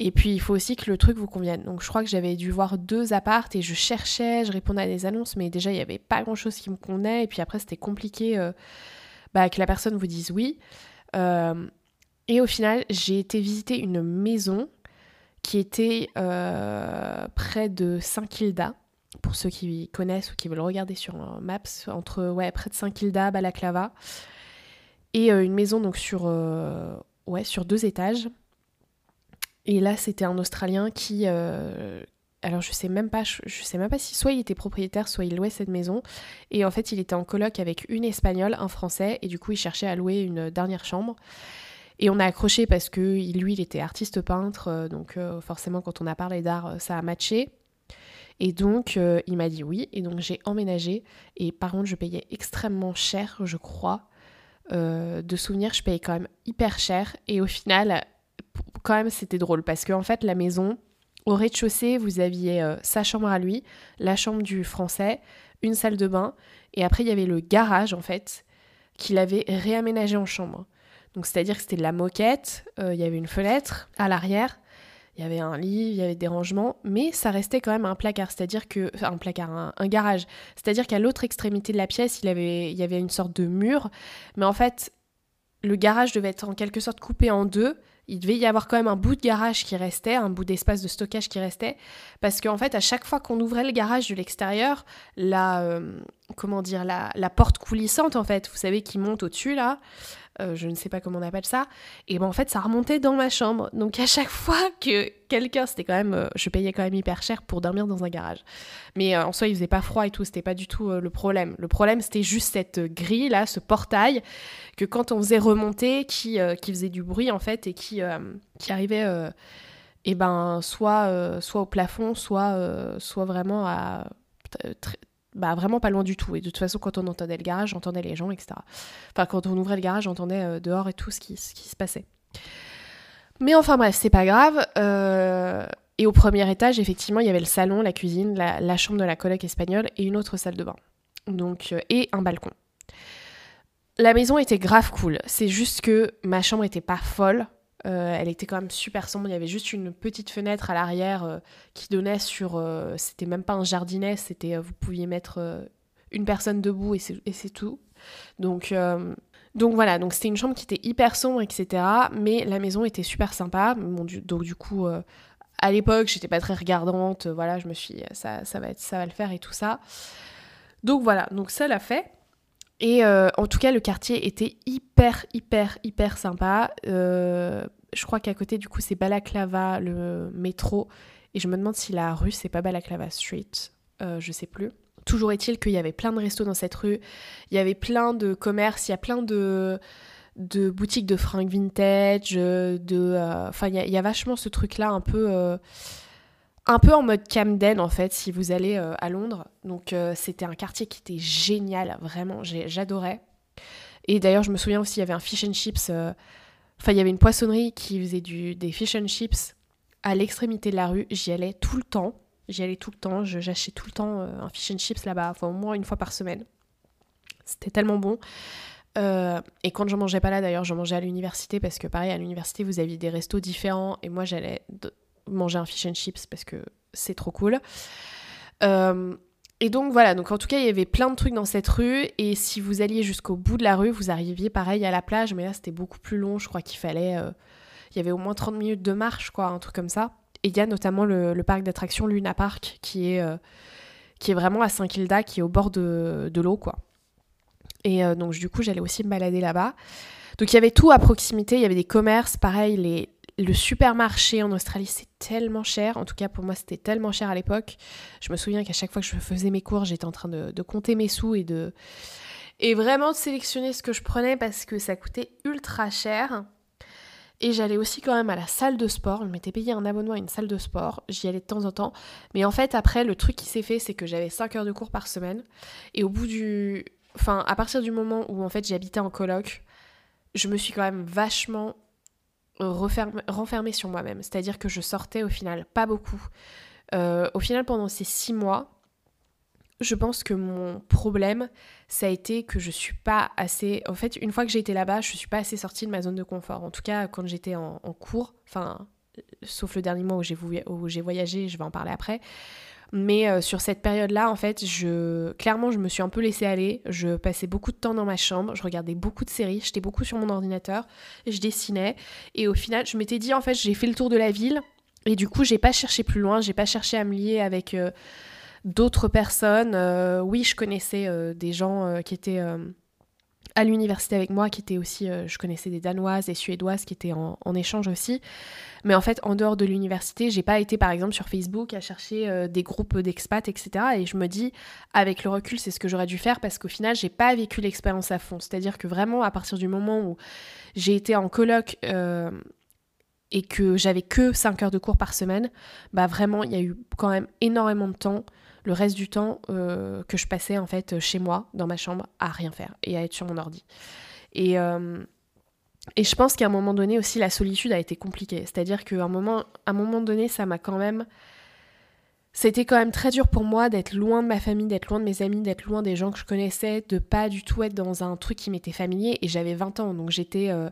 Et puis, il faut aussi que le truc vous convienne. Donc, je crois que j'avais dû voir deux appartes et je cherchais, je répondais à des annonces, mais déjà, il n'y avait pas grand-chose qui me convenait. Et puis après, c'était compliqué euh, bah, que la personne vous dise oui. Euh, et au final, j'ai été visiter une maison qui était euh, près de Saint-Kilda. Pour ceux qui connaissent ou qui veulent regarder sur Maps, entre près de Saint-Kilda, Balaclava. Et une maison donc sur, ouais, sur deux étages et là, c'était un Australien qui, euh, alors je sais même pas, je, sais même pas si soit il était propriétaire, soit il louait cette maison. Et en fait, il était en coloc avec une Espagnole, un Français, et du coup, il cherchait à louer une dernière chambre. Et on a accroché parce que lui, il était artiste peintre, euh, donc euh, forcément, quand on a parlé d'art, ça a matché. Et donc, il m'a dit oui, et donc j'ai emménagé. Et par contre, je payais extrêmement cher, je crois. de souvenirs, je payais quand même hyper cher. Et au final, quand même, c'était drôle parce qu'en en fait, la maison, au rez-de-chaussée, vous aviez euh, sa chambre à lui, la chambre du français, une salle de bain, et après, il y avait le garage, en fait, qu'il avait réaménagé en chambre. C'est-à-dire que c'était de la moquette, euh, il y avait une fenêtre à l'arrière, il y avait un lit, il y avait des rangements, mais ça restait quand même un placard, c'est-à-dire que. Un placard, un, garage. C'est-à-dire qu'à l'autre extrémité de la pièce, il, avait, y avait une sorte de mur, mais en fait, le garage devait être en quelque sorte coupé en deux, il devait y avoir quand même un bout de garage qui restait, un bout d'espace de stockage qui restait, parce qu'en fait, à chaque fois qu'on ouvrait le garage de l'extérieur, la, euh, comment dire, la, la, porte coulissante, en fait, vous savez, qui monte au-dessus, là, euh, je ne sais pas comment on appelle ça, et ben en fait ça remontait dans ma chambre. Donc à chaque fois que quelqu'un, c'était quand même, euh, je payais quand même hyper cher pour dormir dans un garage. Mais euh, en soi il faisait pas froid et tout, c'était pas du tout le problème. Le problème c'était juste cette grille là, ce portail que quand on faisait remonter, qui, qui faisait du bruit en fait et qui, qui arrivait ben soit, soit au plafond, soit, soit vraiment à bah, vraiment pas loin du tout. Et de toute façon, quand on entendait le garage, j'entendais les gens, etc. Enfin, quand on ouvrait le garage, j'entendais euh, dehors et tout ce qui, se passait. Mais enfin bref, c'est pas grave. Euh, et au premier étage, effectivement, il y avait le salon, la cuisine, la, chambre de la coloc espagnole et une autre salle de bain. Donc, euh, et un balcon. La maison était grave cool. C'est juste que ma chambre était pas folle. Euh, elle était quand même super sombre. Il y avait juste une petite fenêtre à l'arrière euh, qui donnait sur. Euh, c'était même pas un jardinet, c'était vous pouviez mettre une personne debout et c'est tout. Donc, donc voilà, donc c'était une chambre qui était hyper sombre, etc. Mais la maison était super sympa. donc du coup, à l'époque, j'étais pas très regardante. voilà, je me suis, ça, ça va ça va le faire et tout ça. Donc voilà, donc ça l'a fait. Et euh, en tout cas, le quartier était hyper, hyper, hyper sympa. Euh, je crois qu'à côté, du coup, c'est Balaclava, le métro. Et je me demande si la rue, c'est pas Balaclava Street. Euh, je sais plus. Toujours est-il qu'il y avait plein de restos dans cette rue. Il y avait plein de commerces. Il y a plein de, de boutiques de fringues vintage. De, enfin, il, y a vachement ce truc-là un peu un peu en mode Camden en fait si vous allez euh, à Londres. Donc euh, c'était un quartier qui était génial, vraiment, j'adorais. Et d'ailleurs je me souviens aussi il y avait un fish and chips, euh, enfin il y avait une poissonnerie qui faisait des fish and chips à l'extrémité de la rue. J'y allais tout le temps, j'y allais tout le temps, j'achetais tout le temps un fish and chips là-bas, au moins une fois par semaine. C'était tellement bon. Et quand je mangeais pas là, d'ailleurs, je mangeais à l'université parce que pareil, à l'université, vous aviez des restos différents et moi, j'allais manger un fish and chips parce que c'est trop cool. Euh, et donc voilà, donc en tout cas, il y avait plein de trucs dans cette rue et si vous alliez jusqu'au bout de la rue, vous arriviez pareil à la plage, mais là, c'était beaucoup plus long. Je crois qu'il fallait. Euh, il y avait au moins 30 minutes de marche, quoi, un truc comme ça. Et il y a notamment le, parc d'attractions Luna Park qui est, qui est vraiment à Saint-Kilda, qui est au bord de, l'eau, quoi. Et euh, donc, du coup, j'allais aussi me balader là-bas. Donc, il y avait tout à proximité. Il y avait des commerces, pareil, les, le supermarché en Australie, c'est tellement cher. En tout cas, pour moi, c'était tellement cher à l'époque. Je me souviens qu'à chaque fois que je faisais mes cours, j'étais en train de, compter mes sous et de. Et vraiment de sélectionner ce que je prenais parce que ça coûtait ultra cher. Et j'allais aussi quand même à la salle de sport. Je m'étais payé un abonnement à une salle de sport. J'y allais de temps en temps. Mais en fait, après, le truc qui s'est fait, c'est que j'avais 5 heures de cours par semaine. Et au bout du enfin, à partir du moment où en fait j'habitais en coloc, je me suis quand même vachement renfermée sur moi-même. C'est-à-dire que je sortais au final pas beaucoup. Euh, au final, pendant ces six mois, je pense que mon problème, ça a été que je suis pas assez. En fait, une fois que j'ai été là-bas, je suis pas assez sortie de ma zone de confort. En tout cas, quand j'étais en, en, cours, enfin, sauf le dernier mois où j'ai voyagé, je vais en parler après. Mais euh, sur cette période-là, en fait, clairement, je me suis un peu laissée aller. Je passais beaucoup de temps dans ma chambre, je regardais beaucoup de séries, j'étais beaucoup sur mon ordinateur, je dessinais. Et au final, je m'étais dit, en fait, j'ai fait le tour de la ville. Et du coup, j'ai pas cherché plus loin, j'ai pas cherché à me lier avec euh, d'autres personnes. Euh, oui, je connaissais des gens qui étaient à l'université avec moi, qui étaient aussi, je connaissais des Danoises, des Suédoises qui étaient en, échange aussi. Mais en fait, en dehors de l'université, j'ai pas été par exemple sur Facebook à chercher euh, des groupes d'expats, etc. Et je me dis, avec le recul, c'est ce que j'aurais dû faire parce qu'au final, j'ai pas vécu l'expérience à fond. C'est-à-dire que vraiment, à partir du moment où j'ai été en coloc euh, et que j'avais que 5 heures de cours par semaine, bah vraiment, il y a eu quand même énormément de temps le reste du temps euh, que je passais en fait chez moi, dans ma chambre, à rien faire et à être sur mon ordi. Et, et je pense qu'à un moment donné aussi, la solitude a été compliquée. C'est-à-dire qu'à un moment, donné, ça m'a quand même. C'était quand même très dur pour moi d'être loin de ma famille, d'être loin de mes amis, d'être loin des gens que je connaissais, de pas du tout être dans un truc qui m'était familier. Et j'avais 20 ans, donc j'étais, euh,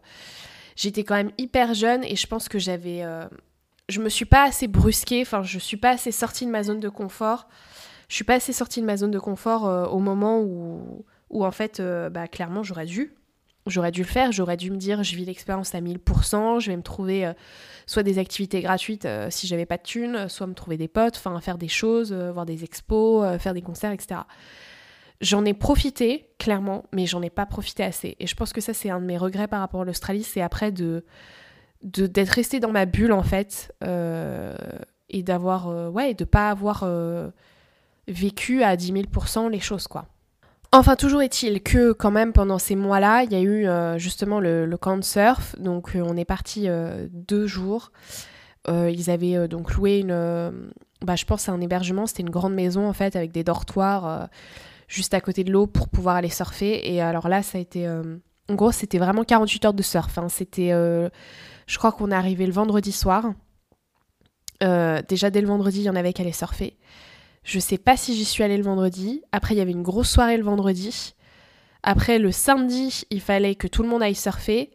j'étais quand même hyper jeune et je pense que j'avais. Euh, je me suis pas assez brusquée, enfin, je suis pas assez sortie de ma zone de confort. Je suis pas assez sortie de ma zone de confort euh, au moment où, en fait, bah, clairement, j'aurais dû J'aurais dû le faire, j'aurais dû me dire je vis l'expérience à 1000%, je vais me trouver euh, soit des activités gratuites euh, si j'avais pas de thunes, soit me trouver des potes, enfin faire des choses, euh, voir des expos, faire des concerts, etc. J'en ai profité, clairement, mais j'en ai pas profité assez. Et je pense que ça, c'est un de mes regrets par rapport à l'Australie, c'est après de d'être resté dans ma bulle, en fait, et d'avoir, ouais, de pas avoir vécu à 10 000% les choses, quoi. Enfin, toujours est-il que quand même pendant ces mois-là, il y a eu euh, justement le, camp de surf. Donc euh, on est parti euh, deux jours. ils avaient donc loué une, bah, je pense, un hébergement. C'était une grande maison en fait avec des dortoirs juste à côté de l'eau pour pouvoir aller surfer. Et alors là, ça a été, en gros, c'était vraiment 48 heures de surf. Hein. C'était, je crois qu'on est arrivé le vendredi soir. déjà dès le vendredi, il y en avait qui allaient surfer. Je sais pas si j'y suis allée le vendredi. Après, il y avait une grosse soirée le vendredi. Après, le samedi, il fallait que tout le monde aille surfer.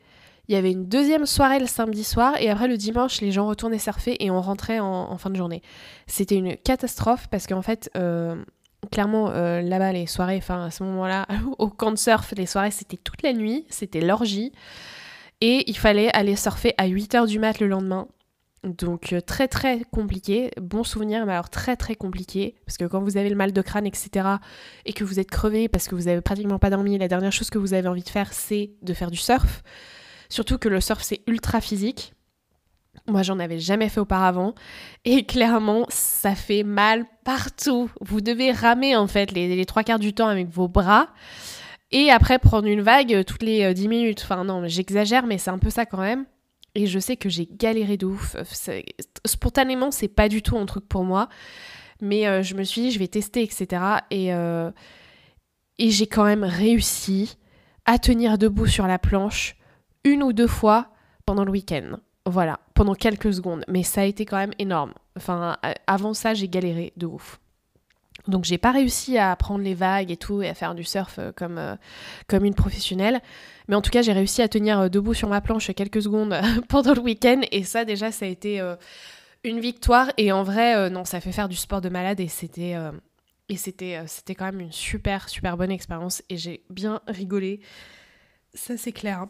Il y avait une deuxième soirée le samedi soir. Et après, le dimanche, les gens retournaient surfer et on rentrait en, fin de journée. C'était une catastrophe parce qu'en fait, euh, clairement, euh, là-bas, les soirées, enfin, à ce moment-là, (laughs) au camp de surf, les soirées, c'était toute la nuit. C'était l'orgie. Et il fallait aller surfer à 8h du mat le lendemain. Donc euh, très très compliqué, bon souvenir, mais alors très très compliqué, parce que quand vous avez le mal de crâne, etc., et que vous êtes crevé parce que vous avez pratiquement pas dormi, la dernière chose que vous avez envie de faire, c'est de faire du surf. Surtout que le surf, c'est ultra physique. Moi, j'en avais jamais fait auparavant, et (laughs) clairement, ça fait mal partout. Vous devez ramer en fait les, les trois quarts du temps avec vos bras. Et après prendre une vague toutes les 10 euh, minutes. Enfin non, j'exagère, mais c'est un peu ça quand même. Et je sais que j'ai galéré de ouf. Spontanément, c'est pas du tout un truc pour moi. Mais euh, je me suis dit, je vais tester, etc. Et, euh, et j'ai quand même réussi à tenir debout sur la planche une ou deux fois pendant le week-end. Voilà, pendant quelques secondes. Mais ça a été quand même énorme. Enfin, avant ça, j'ai galéré de ouf. Donc j'ai pas réussi à prendre les vagues et tout et à faire du surf comme, comme une professionnelle. Mais en tout cas, j'ai réussi à tenir debout sur ma planche quelques secondes (laughs) pendant le week-end. Et ça, déjà, ça a été une victoire. Et en vrai, non, ça fait faire du sport de malade. Et c'était et c'était, c'était quand même une super, super bonne expérience. Et j'ai bien rigolé. Ça, c'est clair.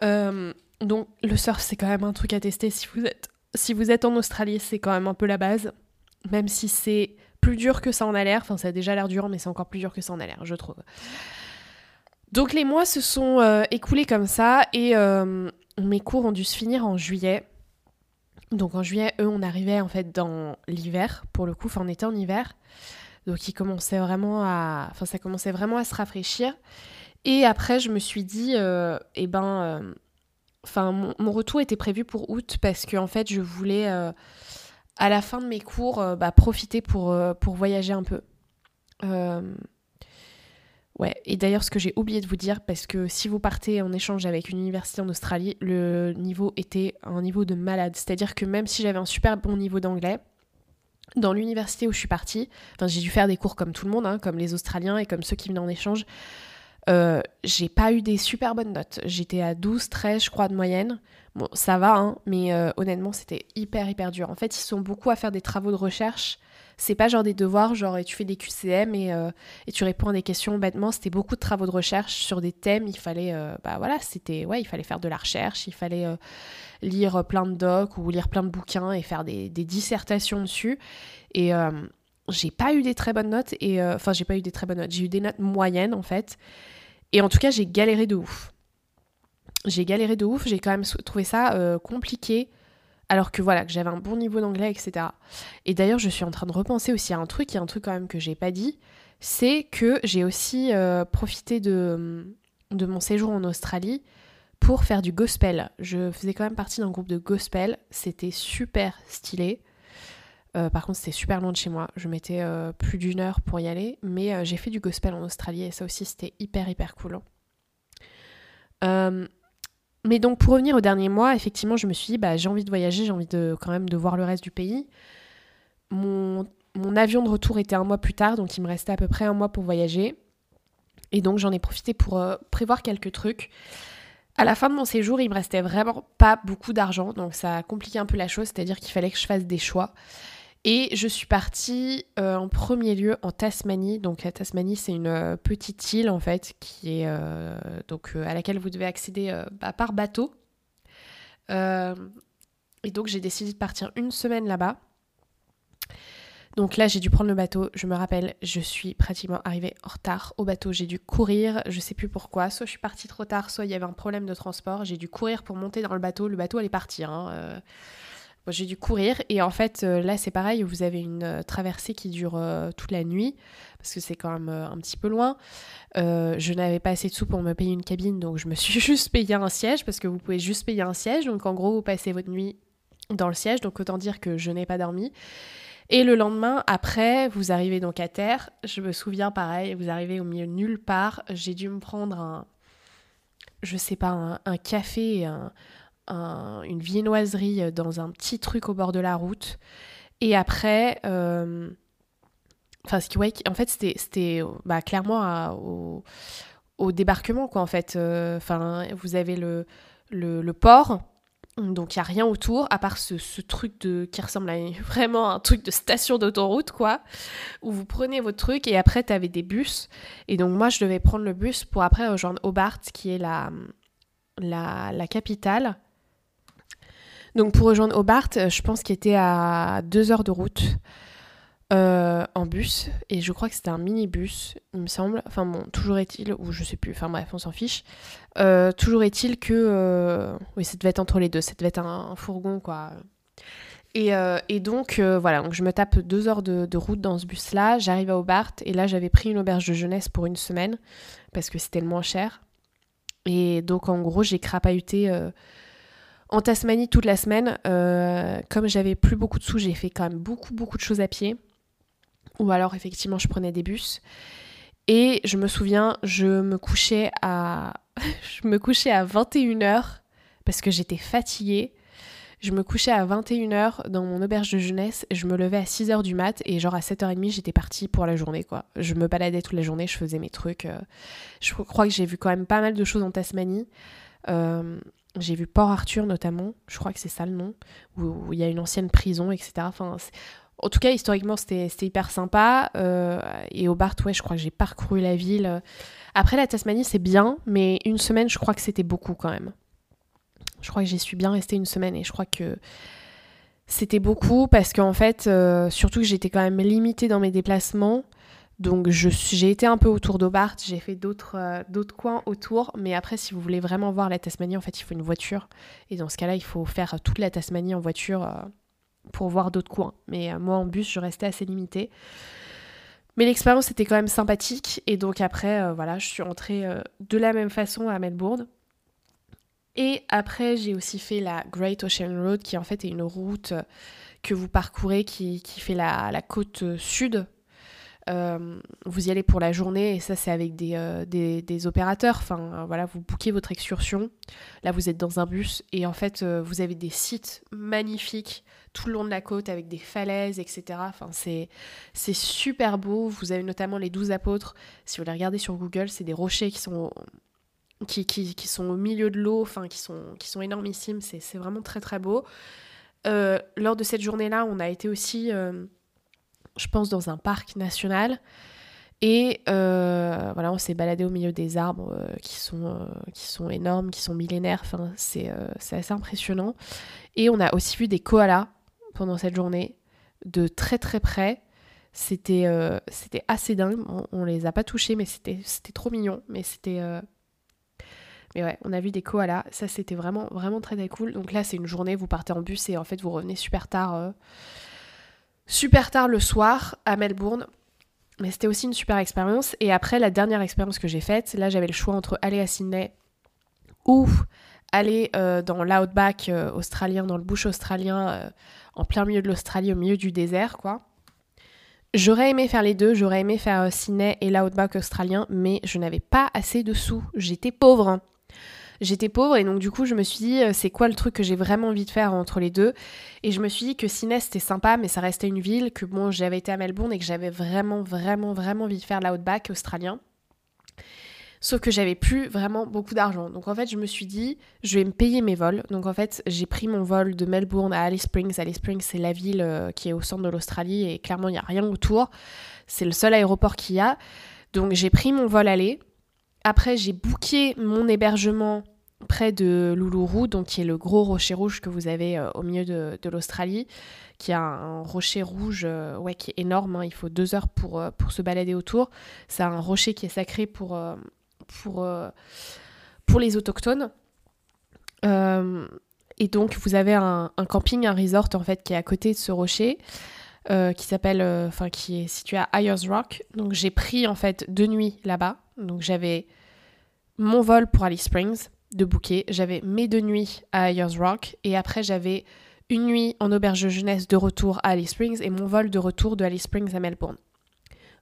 Hein. donc, le surf, c'est quand même un truc à tester si vous êtes, si vous êtes en Australie. C'est quand même un peu la base. Même si c'est plus dur que ça en a l'air. Enfin, ça a déjà l'air dur, mais c'est encore plus dur que ça en a l'air, je trouve. Donc les mois se sont euh, écoulés comme ça et euh, mes cours ont dû se finir en juillet. Donc en juillet, eux, on arrivait en fait dans l'hiver, pour le coup, enfin on était en hiver. Donc il commençait vraiment à... Enfin ça commençait vraiment à se rafraîchir. Et après, je me suis dit, euh, eh ben... Enfin, mon, mon, retour était prévu pour août parce que en fait, je voulais à la fin de mes cours, euh, bah, profiter pour, euh, pour voyager un peu. Euh, et d'ailleurs, ce que j'ai oublié de vous dire, parce que si vous partez en échange avec une université en Australie, le niveau était un niveau de malade. C'est-à-dire que même si j'avais un super bon niveau d'anglais, dans l'université où je suis partie, j'ai dû faire des cours comme tout le monde, hein, comme les Australiens et comme ceux qui venaient en échange. J'ai pas eu des super bonnes notes. J'étais à 12, 13, je crois, de moyenne. Bon, ça va, hein, mais euh, honnêtement, c'était hyper, hyper dur. En fait, ils sont beaucoup à faire des travaux de recherche. C'est pas genre des devoirs, genre tu fais des QCM et, euh, et tu réponds à des questions bêtement. C'était beaucoup de travaux de recherche sur des thèmes. Il fallait, euh, bah voilà, c'était, ouais, il fallait faire de la recherche, il fallait lire plein de docs ou lire plein de bouquins et faire des, des dissertations dessus. Et j'ai pas eu des très bonnes notes. Et enfin, j'ai pas eu des très bonnes notes. J'ai eu des notes moyennes en fait. Et en tout cas, j'ai galéré de ouf j'ai galéré de ouf, j'ai quand même trouvé ça euh, compliqué, alors que voilà, que j'avais un bon niveau d'anglais, etc. Et d'ailleurs, je suis en train de repenser aussi à un truc, il y a un truc quand même que j'ai pas dit, c'est que j'ai aussi euh, profité de, de mon séjour en Australie pour faire du gospel. Je faisais quand même partie d'un groupe de gospel, c'était super stylé. Euh, par contre, c'était super loin de chez moi. Je mettais plus d'une heure pour y aller. Mais j'ai fait du gospel en Australie et ça aussi, c'était hyper, hyper cool. Mais donc pour revenir au dernier mois, effectivement, je me suis dit, bah, j'ai envie de voyager, j'ai envie de quand même de voir le reste du pays. Mon, avion de retour était un mois plus tard, donc il me restait à peu près un mois pour voyager. Et donc j'en ai profité pour euh, prévoir quelques trucs. À la fin de mon séjour, il me restait vraiment pas beaucoup d'argent, donc ça a compliqué un peu la chose, c'est-à-dire qu'il fallait que je fasse des choix. Et je suis partie euh, en premier lieu en Tasmanie. Donc la Tasmanie, c'est une euh, petite île en fait qui est euh, donc à laquelle vous devez accéder bah, par bateau. et donc j'ai décidé de partir une semaine là-bas. Donc là, j'ai dû prendre le bateau. Je me rappelle, je suis pratiquement arrivée en retard au bateau. J'ai dû courir, je sais plus pourquoi. Soit je suis partie trop tard, soit il y avait un problème de transport. J'ai dû courir pour monter dans le bateau. Le bateau allait partir. Hein j'ai dû courir et en fait euh, là c'est pareil, vous avez une euh, traversée qui dure euh, toute la nuit parce que c'est quand même un petit peu loin. je n'avais pas assez de sous pour me payer une cabine donc je me suis (laughs) juste payé un siège parce que vous pouvez juste payer un siège donc en gros vous passez votre nuit dans le siège donc autant dire que je n'ai pas dormi. Et le lendemain, après, vous arrivez donc à terre. Je me souviens, pareil, vous arrivez au milieu nulle part. J'ai dû me prendre un, je sais pas, un, un café, un, une viennoiserie dans un petit truc au bord de la route. Et après, euh, enfin, ce qui, ouais, en fait, c'était bah, clairement au, débarquement, quoi, en fait. Euh, enfin, vous avez le, le, port, donc il n'y a rien autour, à part ce, ce, truc de, qui ressemble à (laughs) vraiment un truc de station d'autoroute, quoi, où vous prenez votre truc et après, tu avais des bus. Et donc, moi, je devais prendre le bus pour après rejoindre Hobart, qui est la, la capitale. Donc pour rejoindre Hobart, euh, je pense qu'il était à deux heures de route euh, en bus. Et je crois que c'était un minibus, il me semble. Enfin bon, toujours est-il, ou je sais plus, enfin bref, on s'en fiche. Euh, toujours est-il que... oui, ça devait être entre les deux, ça devait être un, fourgon, quoi. Et, donc, voilà, donc je me tape deux heures de, de route dans ce bus-là. J'arrive à Hobart, et là, j'avais pris une auberge de jeunesse pour une semaine, parce que c'était le moins cher. Et donc, en gros, j'ai crapahuté en Tasmanie toute la semaine, euh, comme j'avais plus beaucoup de sous, j'ai fait quand même beaucoup beaucoup de choses à pied. Ou alors effectivement je prenais des bus. Et je me souviens, je me couchais à (laughs) je me couchais à 21h parce que j'étais fatiguée. Je me couchais à 21h dans mon auberge de jeunesse, je me levais à 6h du mat et genre à 7h30 j'étais partie pour la journée quoi. Je me baladais toute la journée, je faisais mes trucs. Euh. Je crois que j'ai vu quand même pas mal de choses en Tasmanie. Euh, j'ai vu Port Arthur notamment, je crois que c'est ça le nom, où il y a une ancienne prison, etc. En tout cas, historiquement, c'était hyper sympa. Euh, et au Bart, ouais, je crois que j'ai parcouru la ville. Après, la Tasmanie, c'est bien, mais une semaine, je crois que c'était beaucoup quand même. Je crois que j'y suis bien restée une semaine et je crois que c'était beaucoup parce qu'en fait, euh, surtout que j'étais quand même limitée dans mes déplacements. Donc j'ai été un peu autour d'Aubart, j'ai fait euh, d'autres coins autour, mais après si vous voulez vraiment voir la Tasmanie, en fait il faut une voiture. Et dans ce cas-là, il faut faire toute la Tasmanie en voiture pour voir d'autres coins. Mais euh, moi, en bus, je restais assez limitée. Mais l'expérience était quand même sympathique. Et donc après, euh, voilà, je suis rentrée euh, de la même façon à Melbourne. Et après, j'ai aussi fait la Great Ocean Road, qui en fait est une route que vous parcourez, qui, fait la côte sud euh, vous y allez pour la journée et ça c'est avec des, euh, des, opérateurs. Enfin voilà, vous bouquez votre excursion. Là vous êtes dans un bus et en fait euh, vous avez des sites magnifiques tout le long de la côte avec des falaises, etc. Enfin c'est c'est super beau. Vous avez notamment les douze apôtres. Si vous les regardez sur Google, c'est des rochers qui sont qui, qui, sont au milieu de l'eau, enfin qui sont, qui sont énormissimes. C'est vraiment très très beau. lors de cette journée-là, on a été aussi je pense, dans un parc national. Et euh, voilà, on s'est baladé au milieu des arbres euh, qui, sont, euh, qui sont énormes, qui sont millénaires. Enfin, c'est assez impressionnant. Et on a aussi vu des koalas pendant cette journée, de très très près. C'était c'était assez dingue. On, les a pas touchés, mais c'était trop mignon. Mais c'était. Mais ouais, on a vu des koalas. Ça, c'était vraiment, vraiment très très cool. Donc là, c'est une journée, vous partez en bus et en fait, vous revenez super tard super tard le soir à Melbourne. Mais c'était aussi une super expérience. Et après, la dernière expérience que j'ai faite, là, j'avais le choix entre aller à Sydney ou aller euh, dans l'outback euh, australien, dans le bush australien, euh, en plein milieu de l'Australie, au milieu du désert, quoi. J'aurais aimé faire les deux, j'aurais aimé faire Sydney et l'outback australien, mais je n'avais pas assez de sous. J'étais pauvre j'étais pauvre et donc du coup je me suis dit euh, c'est quoi le truc que j'ai vraiment envie de faire entre les deux? Et je me suis dit que Sydney c'était sympa mais ça restait une ville que bon j'avais été à Melbourne et que j'avais vraiment vraiment vraiment envie de faire l'outback australien Sauf que j'avais plus vraiment beaucoup d'argent. Donc en fait, je me suis dit, je vais me payer mes vols. Donc en fait, j'ai pris mon vol de Melbourne à Alice Springs. Alice Springs, c'est la ville euh, qui est au centre de l'Australie et clairement, il n'y a rien autour. C'est le seul aéroport qu'il y a. Donc j'ai pris mon vol aller. Après, j'ai booké mon hébergement près de Luluru, donc qui est le gros rocher rouge que vous avez euh, au milieu de, l'Australie, qui a un, rocher rouge euh, ouais, qui est énorme. Hein. il faut deux heures pour, euh, pour se balader autour. C'est un rocher qui est sacré pour, pour, pour les autochtones. et donc, vous avez un, un, camping, un resort en fait qui est à côté de ce rocher. qui s'appelle, enfin qui est situé à Ayers Rock. Donc j'ai pris en fait deux nuits là-bas. Donc j'avais mon vol pour Alice Springs de bouquet, j'avais mes deux nuits à Ayers Rock et après j'avais une nuit en auberge jeunesse de retour à Alice Springs et mon vol de retour de Alice Springs à Melbourne.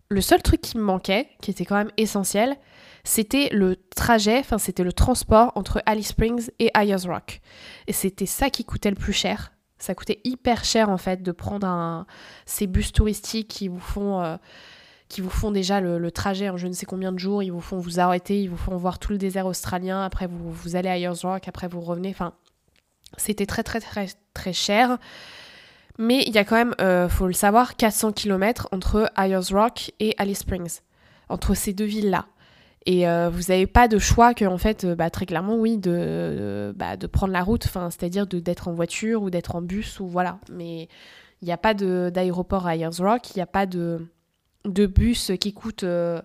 Le seul truc qui me manquait, qui était quand même essentiel, c'était le trajet, enfin c'était le transport entre Alice Springs et Ayers Rock. Et c'était ça qui coûtait le plus cher. Ça coûtait hyper cher en fait de prendre un, ces bus touristiques qui vous font euh, qui vous font déjà le, trajet en je ne sais combien de jours, ils vous font vous arrêter, ils vous font voir tout le désert australien, après vous, vous allez à Ayers Rock, après vous revenez, enfin c'était très très très très cher. Mais il y a quand même, euh, faut le savoir, 400 km entre Ayers Rock et Alice Springs, entre ces deux villes-là. Et euh, vous n'avez pas de choix que, en fait, euh, bah, très clairement, oui, de, bah, de prendre la route, c'est-à-dire d'être en voiture ou d'être en bus, ou voilà. Mais il n'y a pas d'aéroport à Ayers Rock, il n'y a pas de, de bus qui coûtent euh,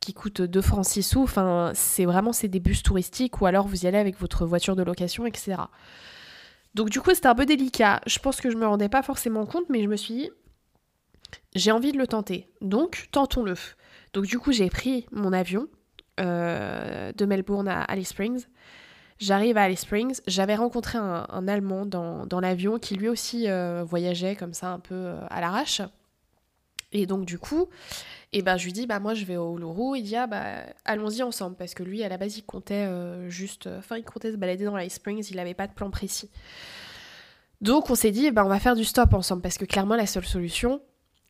qui coûtent 2 francs 6 sous. Enfin, c'est vraiment c'est des bus touristiques ou alors vous y allez avec votre voiture de location, etc. Donc du coup, c'était un peu délicat. Je pense que je me rendais pas forcément compte, mais je me suis dit, j'ai envie de le tenter. Donc, tentons-le. Donc du coup, j'ai pris mon avion euh, de Melbourne à Alice Springs. J'arrive à Alice Springs. J'avais rencontré un, Allemand dans, l'avion qui lui aussi euh, voyageait comme ça un peu à l'arrache. Et donc du coup, et eh ben, je lui dis, bah moi je vais au Uluru, il dit, ah bah allons-y ensemble, parce que lui à la base il comptait euh, juste, enfin il comptait se balader dans l'Ice Springs, il n'avait pas de plan précis. Donc on s'est dit, ben, on va faire du stop ensemble parce que clairement la seule solution,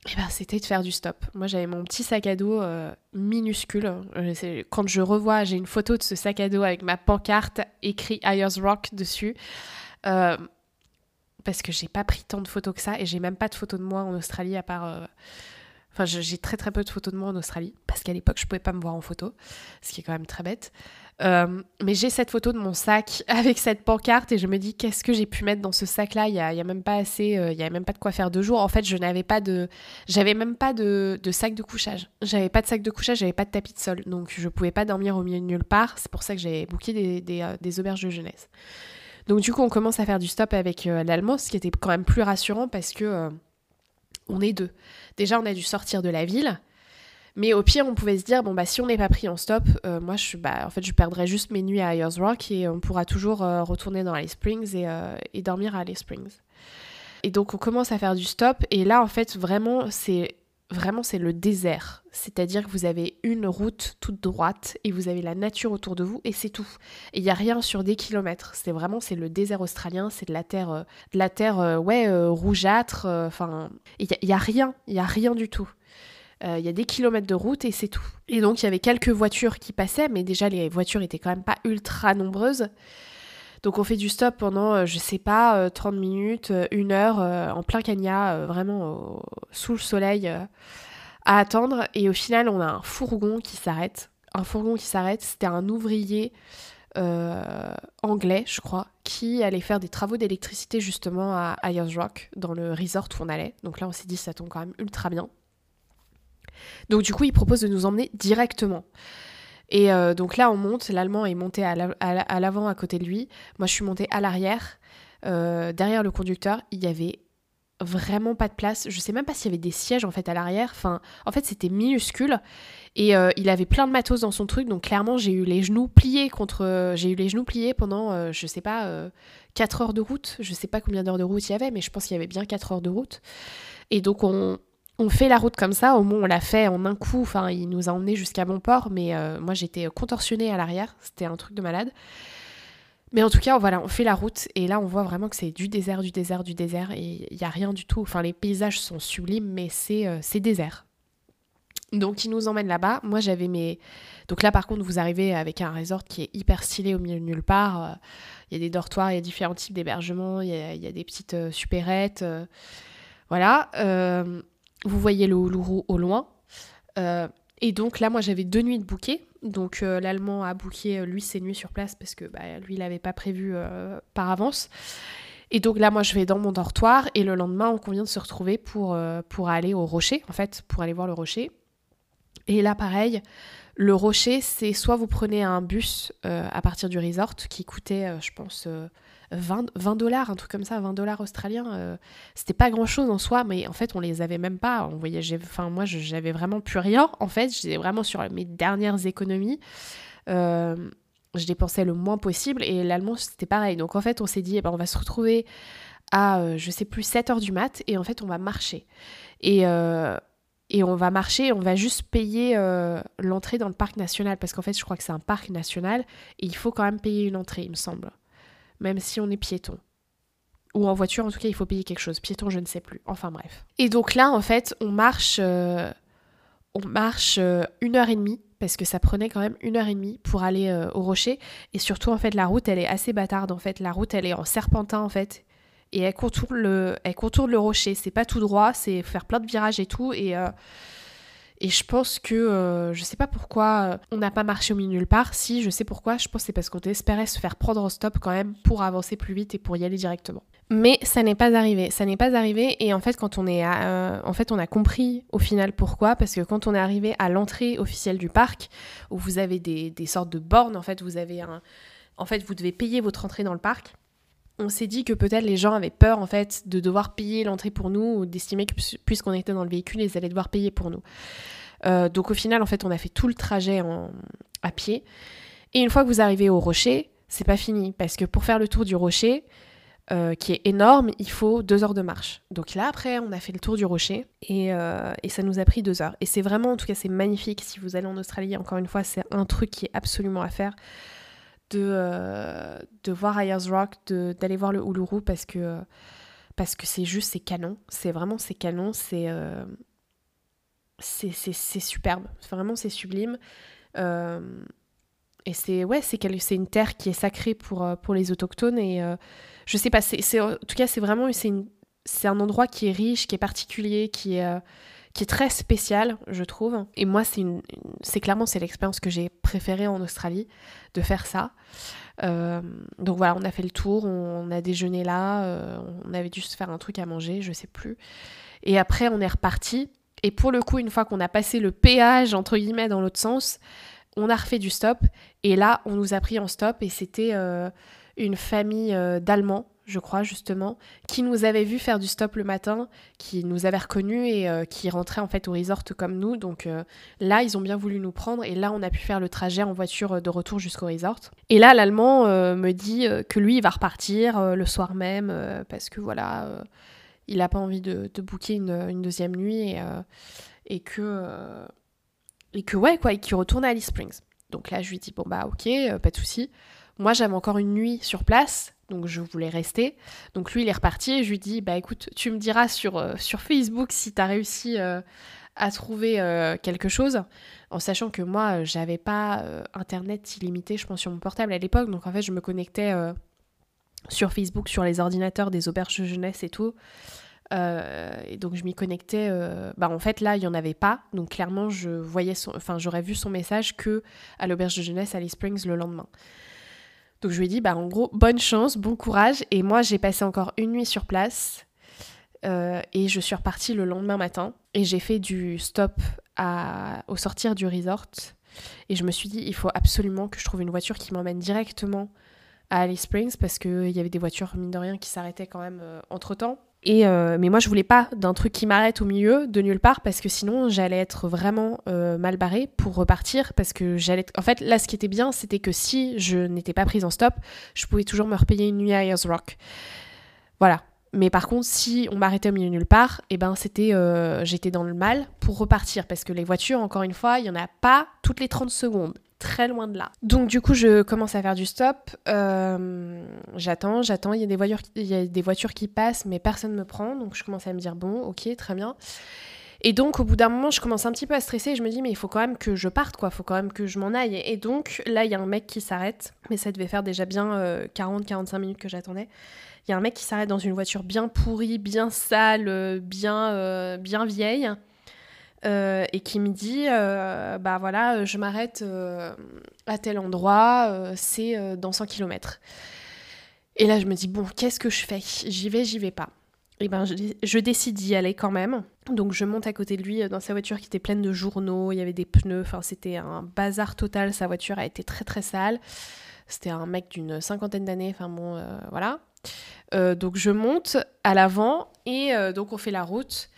eh ben, c'était de faire du stop. Moi j'avais mon petit sac à dos euh, minuscule. Euh, quand je revois, j'ai une photo de ce sac à dos avec ma pancarte écrit Ayers Rock dessus. Euh, parce que j'ai pas pris tant de photos que ça et j'ai même pas de photos de moi en Australie à part Enfin, j'ai très très peu de photos de moi en Australie, parce qu'à l'époque, je pouvais pas me voir en photo, ce qui est quand même très bête. Euh, mais j'ai cette photo de mon sac (laughs) avec cette pancarte et je me dis qu'est-ce que j'ai pu mettre dans ce sac-là? Il y a, même pas assez, euh, il y a même pas de quoi faire deux jours. En fait, je n'avais pas de, j'avais même pas de, sac de couchage. J'avais pas de sac de couchage, j'avais pas de tapis de sol, donc je pouvais pas dormir au milieu de nulle part. C'est pour ça que j'ai booké des, euh, des, auberges de jeunesse. Donc du coup, on commence à faire du stop avec l'allemand, ce qui était quand même plus rassurant parce que on est deux. Déjà, on a dû sortir de la ville. Mais au pire, on pouvait se dire, bon, bah, si on n'est pas pris en stop, euh, moi, je, bah, en fait, je perdrais juste mes nuits à Ayers Rock et on pourra toujours euh, retourner dans Alice Springs et, euh, et, dormir à Alice Springs. Et donc, on commence à faire du stop. Et là, en fait, vraiment, c'est vraiment c'est le désert. C'est-à-dire que vous avez une route toute droite et vous avez la nature autour de vous et c'est tout. Il n'y a rien sur des kilomètres. C'est vraiment c'est le désert australien, c'est de la terre, euh, de la terre euh, ouais euh, rougeâtre. Enfin, il n'y a, rien, il y a rien du tout. Il y a des kilomètres de route et c'est tout. Et donc il y avait quelques voitures qui passaient, mais déjà les voitures étaient quand même pas ultra nombreuses. Donc on fait du stop pendant, euh, je sais pas, 30 euh, minutes, euh, une heure, en plein cagna, vraiment sous le soleil, à attendre. Et au final, on a un fourgon qui s'arrête. Un fourgon qui s'arrête, c'était un ouvrier anglais, je crois, qui allait faire des travaux d'électricité justement à Ayers Rock, dans le resort où on allait. Donc là, on s'est dit, ça tombe quand même ultra bien. Donc du coup, il propose de nous emmener directement. Et euh, donc là, on monte. L'Allemand est monté à l'avant à, côté de lui. Moi, je suis montée à l'arrière. Euh, derrière le conducteur, il y avait vraiment pas de place. Je sais même pas s'il y avait des sièges en fait à l'arrière. Enfin, en fait, c'était minuscule et euh, il avait plein de matos dans son truc. Donc clairement, j'ai eu les genoux pliés contre. j'ai eu les genoux pliés pendant, je sais pas, 4 heures de route. Je sais pas combien d'heures de route il y avait, mais je pense qu'il y avait bien 4 heures de route. Et donc on, on fait la route comme ça, au moins on l'a fait en un coup, enfin il nous a emmenés jusqu'à Montport, mais euh, moi j'étais contorsionnée à l'arrière, c'était un truc de malade. Mais en tout cas, voilà, on fait la route et là on voit vraiment que c'est du désert, du désert, du désert et il n'y a rien du tout. Enfin les paysages sont sublimes, mais c'est euh, désert. Donc il nous emmène là-bas. Moi j'avais mes... Donc là par contre vous arrivez avec un resort qui est hyper stylé au milieu de nulle part. Euh, il y a des dortoirs, il y a différents types d'hébergements, il, y a des petites supérettes. voilà. Vous voyez le Uluru au loin. Euh, et donc là, moi, j'avais deux nuits de bouquet. Donc euh, l'Allemand a booké, euh, lui, ses nuits sur place parce que bah, lui, il n'avait pas prévu par avance. Et donc là, moi, je vais dans mon dortoir et le lendemain, on convient de se retrouver pour, pour aller au rocher, en fait, pour aller voir le rocher. Et là, pareil, le rocher, c'est soit vous prenez un bus à partir du resort qui coûtait, je pense, 20 dollars, un truc comme ça, 20 dollars australiens. Euh, c'était pas grand chose en soi, mais en fait, on les avait même pas. On voyageait, enfin, moi, j'avais vraiment plus rien. En fait, j'étais vraiment sur mes dernières économies. Euh, je dépensais le moins possible et l'allemand, c'était pareil. Donc, en fait, on s'est dit, eh ben, on va se retrouver à, euh, je sais plus, 7 heures du mat et en fait, on va marcher. Et. et on va marcher, on va juste payer l'entrée dans le parc national parce qu'en fait je crois que c'est un parc national et il faut quand même payer une entrée il me semble même si on est piéton. Ou en voiture, en tout cas, il faut payer quelque chose. Piéton, je ne sais plus. Enfin bref. Et donc là, en fait, on marche, euh, on marche euh, une heure et demie parce que ça prenait quand même une heure et demie pour aller euh, au rocher. Et surtout, en fait, la route, elle est assez bâtarde. En fait, la route, elle est en serpentin, en fait. Et elle contourne le, elle contourne le rocher. C'est pas tout droit, c'est faire plein de virages et tout. Et et je pense que, euh, je sais pas pourquoi euh, on n'a pas marché au milieu nulle part. Si, je sais pourquoi. Je pense que c'est parce qu'on espérait se faire prendre au stop quand même pour avancer plus vite et pour y aller directement. Mais ça n'est pas arrivé. Ça n'est pas arrivé. Et en fait, quand on est, euh, en fait, on a compris au final pourquoi. Parce que quand on est arrivé à l'entrée officielle du parc, où vous avez des, des sortes de bornes, en fait, vous avez un, en fait, vous devez payer votre entrée dans le parc on s'est dit que peut-être les gens avaient peur en fait de devoir payer l'entrée pour nous ou d'estimer que puisqu'on était dans le véhicule, ils allaient devoir payer pour nous. Euh, donc au final, en fait, on a fait tout le trajet à pied. Et une fois que vous arrivez au rocher, c'est pas fini parce que pour faire le tour du rocher, euh, qui est énorme, il faut deux heures de marche. Donc là, après, on a fait le tour du rocher et, euh, et ça nous a pris deux heures. Et c'est vraiment, en tout cas, c'est magnifique. Si vous allez en Australie, encore une fois, c'est un truc qui est absolument à faire. De, de voir Ayers Rock, d'aller voir le Uluru parce que parce que c'est juste, c'est canon. C'est vraiment, c'est canon. C'est c'est superbe. Vraiment, c'est sublime. et c'est ouais, c'est une terre qui est sacrée pour, pour les autochtones. Et je sais pas, c'est en tout cas, c'est vraiment c'est un endroit qui est riche, qui est particulier, qui est qui est très spécial, je trouve. Et moi, c'est une, clairement c'est l'expérience que j'ai préférée en Australie de faire ça. Euh, donc voilà, on a fait le tour, on, a déjeuné là, euh, on avait dû se faire un truc à manger, je sais plus. Et après, on est reparti. Et pour le coup, une fois qu'on a passé le péage entre guillemets dans l'autre sens, on a refait du stop. Et là, on nous a pris en stop et c'était euh, une famille d'Allemands je crois justement, qui nous avait vu faire du stop le matin, qui nous avait reconnus et euh, qui rentrait en fait au resort comme nous. Donc euh, là, ils ont bien voulu nous prendre et là, on a pu faire le trajet en voiture de retour jusqu'au resort. Et là, l'allemand euh, me dit que lui, il va repartir le soir même parce que voilà, il n'a pas envie de, de booker une, deuxième nuit et, et que et que ouais quoi, et qu'il retourne à Alice Springs. Donc là, je lui dis bon bah ok, pas de souci. Moi, j'avais encore une nuit sur place donc je voulais rester. Donc lui, il est reparti et je lui dis, bah écoute, tu me diras sur, euh, Facebook si tu as réussi euh, à trouver euh, quelque chose, en sachant que moi, j'avais pas Internet illimité, je pense, sur mon portable à l'époque. Donc en fait, je me connectais sur Facebook, sur les ordinateurs des auberges de jeunesse et tout. et donc je m'y connectais. bah en fait là il y en avait pas, donc clairement je voyais enfin j'aurais vu son message que à l'auberge de jeunesse Alice Springs le lendemain. Donc je lui ai dit, bah, en gros, bonne chance, bon courage. Et moi, j'ai passé encore une nuit sur place. Euh, et je suis repartie le lendemain matin. Et j'ai fait du stop au sortir du resort. Et je me suis dit, il faut absolument que je trouve une voiture qui m'emmène directement à Alice Springs parce qu'il y avait des voitures, mine de rien, qui s'arrêtaient quand même euh, entre temps. Euh, mais moi, je voulais pas d'un truc qui m'arrête au milieu, de nulle part, parce que sinon, j'allais être vraiment euh, mal barrée pour repartir. Parce que j'allais. En fait, là, ce qui était bien, c'était que si je n'étais pas prise en stop, je pouvais toujours me repayer une nuit à Ayers Rock. Voilà. Mais par contre, si on m'arrêtait au milieu de nulle part, eh ben c'était, euh, j'étais dans le mal pour repartir. Parce que les voitures, encore une fois, il y en a pas toutes les 30 secondes très loin de là. Donc du coup, je commence à faire du stop. Euh, j'attends, j'attends. Il y, a des voitures, il y a des voitures qui passent, mais personne ne me prend. Donc je commence à me dire, bon, ok, très bien. Et donc, au bout d'un moment, je commence un petit peu à stresser. Je me dis, mais il faut quand même que je parte, quoi. Il faut quand même que je m'en aille. Et donc, là, il y a un mec qui s'arrête. Mais ça devait faire déjà bien 40-45 euh, minutes que j'attendais. Il y a un mec qui s'arrête dans une voiture bien pourrie, bien sale, euh, bien, bien vieille. Euh, et qui me dit euh, bah voilà je m'arrête euh, à tel endroit c'est dans 100 km et là je me dis bon qu'est-ce que je fais? J'y vais j'y vais pas. Et ben je, décide d'y aller quand même. Donc je monte à côté de lui dans sa voiture qui était pleine de journaux. Il y avait des pneus enfin c'était un bazar total. Sa voiture a été très très sale. C'était un mec d'une cinquantaine d'années. Enfin bon voilà. Donc je monte à l'avant et donc on fait la route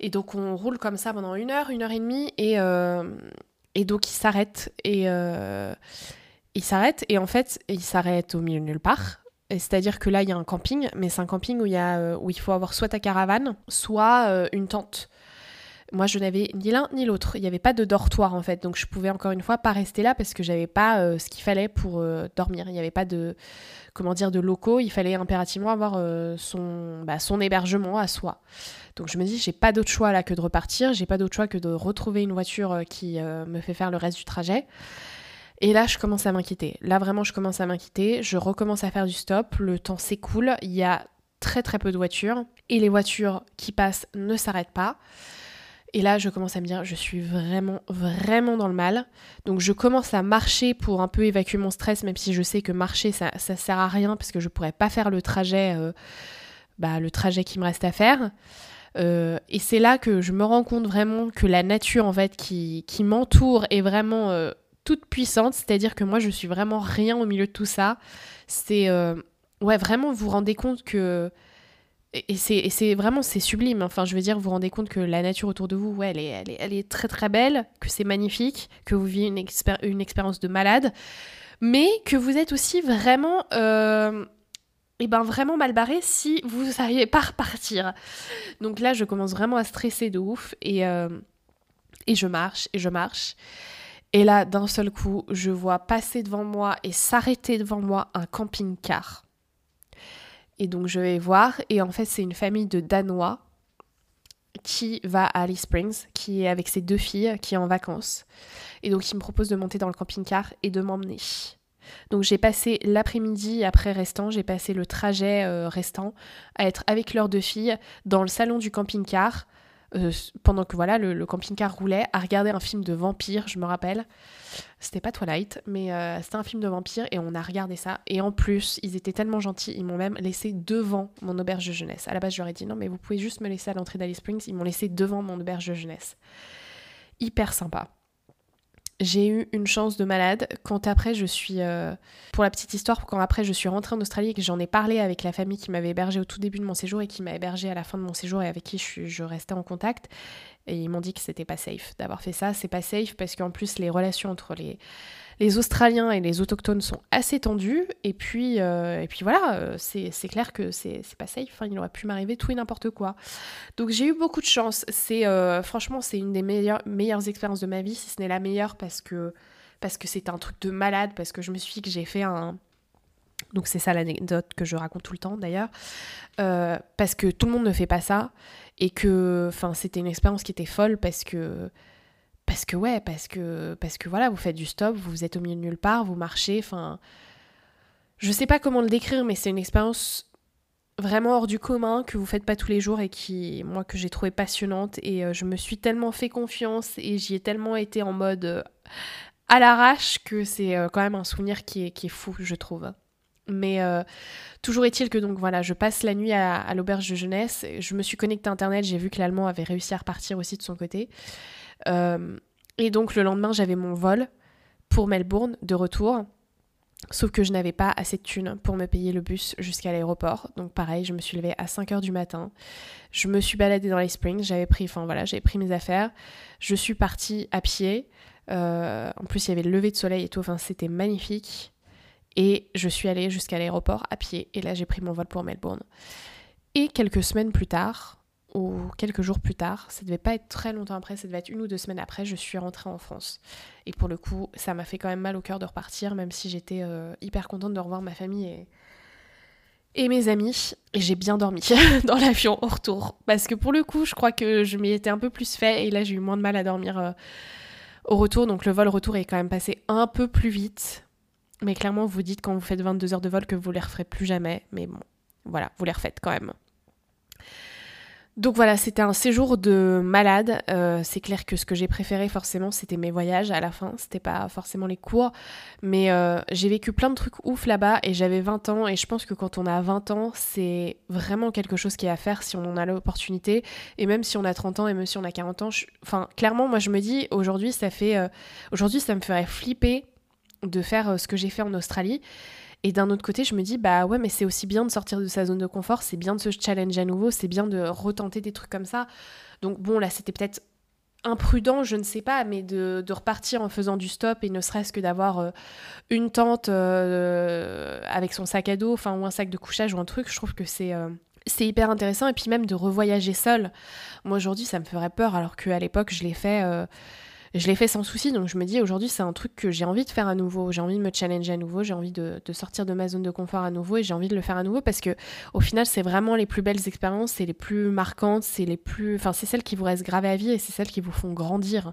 et donc on roule comme ça pendant une heure, une heure et demie, et, euh, et donc il s'arrête. Et euh, il s'arrête, et en fait, il s'arrête au milieu nulle part. C'est-à-dire que là, il y a un camping, mais c'est un camping où, il euh, faut avoir soit ta caravane, soit une tente. Moi, je n'avais ni l'un ni l'autre. Il n'y avait pas de dortoir en fait, donc je pouvais encore une fois pas rester là parce que j'avais pas ce qu'il fallait pour dormir. Il n'y avait pas de comment dire de locaux. Il fallait impérativement avoir son bah, son hébergement à soi. Donc je me dis, j'ai pas d'autre choix là que de repartir, j'ai pas d'autre choix que de retrouver une voiture euh, qui euh, me fait faire le reste du trajet. Et là, je commence à m'inquiéter. Là, vraiment, je commence à m'inquiéter. Je recommence à faire du stop. Le temps s'écoule. Il y a très très peu de voitures. Et les voitures qui passent ne s'arrêtent pas. Et là, je commence à me dire, je suis vraiment, vraiment dans le mal. Donc, je commence à marcher pour un peu évacuer mon stress, même si je sais que marcher, ça, ça sert à rien, parce que je pourrais pas faire le trajet, euh, bah, le trajet qui me reste à faire. Euh, et c'est là que je me rends compte vraiment que la nature en fait qui, qui m'entoure est vraiment euh, toute puissante, c'est-à-dire que moi je suis vraiment rien au milieu de tout ça. C'est euh, ouais vraiment vous vous rendez compte que et c'est vraiment c'est sublime. Enfin je veux dire vous vous rendez compte que la nature autour de vous ouais elle est, elle est, elle est très très belle, que c'est magnifique, que vous vivez une, une expérience de malade, mais que vous êtes aussi vraiment et ben vraiment mal barré si vous n'arrivez pas à repartir. Donc là, je commence vraiment à stresser de ouf et, euh, et je marche et je marche. Et là, d'un seul coup, je vois passer devant moi et s'arrêter devant moi un camping-car. Et donc je vais voir, et en fait c'est une famille de Danois qui va à Alice Springs, qui est avec ses deux filles, qui est en vacances. Et donc il me propose de monter dans le camping-car et de m'emmener. Donc j'ai passé l'après-midi après restant, j'ai passé le trajet euh, restant à être avec leurs deux filles dans le salon du camping-car euh, pendant que voilà le, camping-car roulait, à regarder un film de vampire, je me rappelle. C'était pas Twilight, mais euh, c'était un film de vampire et on a regardé ça. Et en plus, ils étaient tellement gentils, ils m'ont même laissé devant mon auberge de jeunesse. À la base, ai dit non, mais vous pouvez juste me laisser à l'entrée d'Alice Springs. Ils m'ont laissé devant mon auberge de jeunesse. Hyper sympa j'ai eu une chance de malade quand après je suis, euh, pour la petite histoire, quand après je suis rentrée en Australie et que j'en ai parlé avec la famille qui m'avait hébergé au tout début de mon séjour et qui m'a hébergé à la fin de mon séjour et avec qui je, je restais en contact, et ils m'ont dit que c'était pas safe d'avoir fait ça. C'est pas safe parce qu'en plus les relations entre les les Australiens et les autochtones sont assez tendus. Et puis, euh, et puis voilà, euh, c'est clair que c'est pas safe. Enfin, il aurait pu m'arriver tout et n'importe quoi. Donc j'ai eu beaucoup de chance. Euh, franchement, c'est une des meilleures, expériences de ma vie, si ce n'est la meilleure, parce que parce que c'est un truc de malade, parce que je me suis dit que j'ai fait un donc c'est ça l'anecdote que je raconte tout le temps d'ailleurs, parce que tout le monde ne fait pas ça et que, c'était une expérience qui était folle parce que parce que ouais, parce que parce que voilà, vous faites du stop, vous êtes au milieu de nulle part, vous marchez, enfin je sais pas comment le décrire mais c'est une expérience vraiment hors du commun que vous faites pas tous les jours et qui moi que j'ai trouvé passionnante et euh, je me suis tellement fait confiance et j'y ai tellement été en mode euh, à l'arrache que c'est euh, quand même un souvenir qui est, fou, je trouve. Mais toujours est-il que donc voilà, je passe la nuit à, à l'auberge de jeunesse. Je me suis connectée à internet, j'ai vu que l'allemand avait réussi à repartir aussi de son côté. Euh, et donc le lendemain, j'avais mon vol pour Melbourne de retour. Sauf que je n'avais pas assez de thunes pour me payer le bus jusqu'à l'aéroport. Donc pareil, je me suis levée à 5h du matin. Je me suis baladée dans les Springs. J'avais pris, enfin voilà, j'avais pris mes affaires. Je suis partie à pied. Euh, en plus, il y avait le lever de soleil et tout. Enfin, c'était magnifique. Et je suis allée jusqu'à l'aéroport à pied. Et là, j'ai pris mon vol pour Melbourne. Et quelques semaines plus tard, ou quelques jours plus tard, ça devait pas être très longtemps après, ça devait être une ou deux semaines après, je suis rentrée en France. Et pour le coup, ça m'a fait quand même mal au cœur de repartir, même si j'étais euh, hyper contente de revoir ma famille et, mes amis. Et j'ai bien dormi (laughs) dans l'avion au retour. Parce que pour le coup, je crois que je m'y étais un peu plus fait et là j'ai eu moins de mal à dormir euh, au retour. Donc le vol retour est quand même passé un peu plus vite. Mais clairement, vous dites quand vous faites 22 heures de vol que vous les referez plus jamais. Mais bon, voilà, vous les refaites quand même. Donc voilà, c'était un séjour de malade. Euh, c'est clair que ce que j'ai préféré forcément, c'était mes voyages à la fin. C'était pas forcément les cours, mais euh, j'ai vécu plein de trucs ouf là-bas et j'avais 20 ans. Et je pense que quand on a 20 ans, c'est vraiment quelque chose qui est à faire si on en a l'opportunité. Et même si on a 30 ans et même si on a 40 ans, enfin clairement, moi je me dis aujourd'hui, ça fait, euh, aujourd'hui ça me ferait flipper de faire ce que j'ai fait en Australie. Et d'un autre côté, je me dis, bah ouais, mais c'est aussi bien de sortir de sa zone de confort, c'est bien de se challenger à nouveau, c'est bien de retenter des trucs comme ça. Donc bon, là, c'était peut-être imprudent, je ne sais pas, mais de, repartir en faisant du stop et ne serait-ce que d'avoir euh, une tente euh, avec son sac à dos, enfin, ou un sac de couchage ou un truc, je trouve que c'est. Euh, c'est hyper intéressant et puis même de revoyager seul. Moi aujourd'hui ça me ferait peur alors qu'à l'époque je l'ai fait je l'ai fait sans souci, donc je me dis aujourd'hui c'est un truc que j'ai envie de faire à nouveau, j'ai envie de me challenger à nouveau, j'ai envie de, sortir de ma zone de confort à nouveau et j'ai envie de le faire à nouveau parce que au final c'est vraiment les plus belles expériences, c'est les plus marquantes, c'est les plus, enfin c'est celles qui vous restent gravées à vie et c'est celles qui vous font grandir.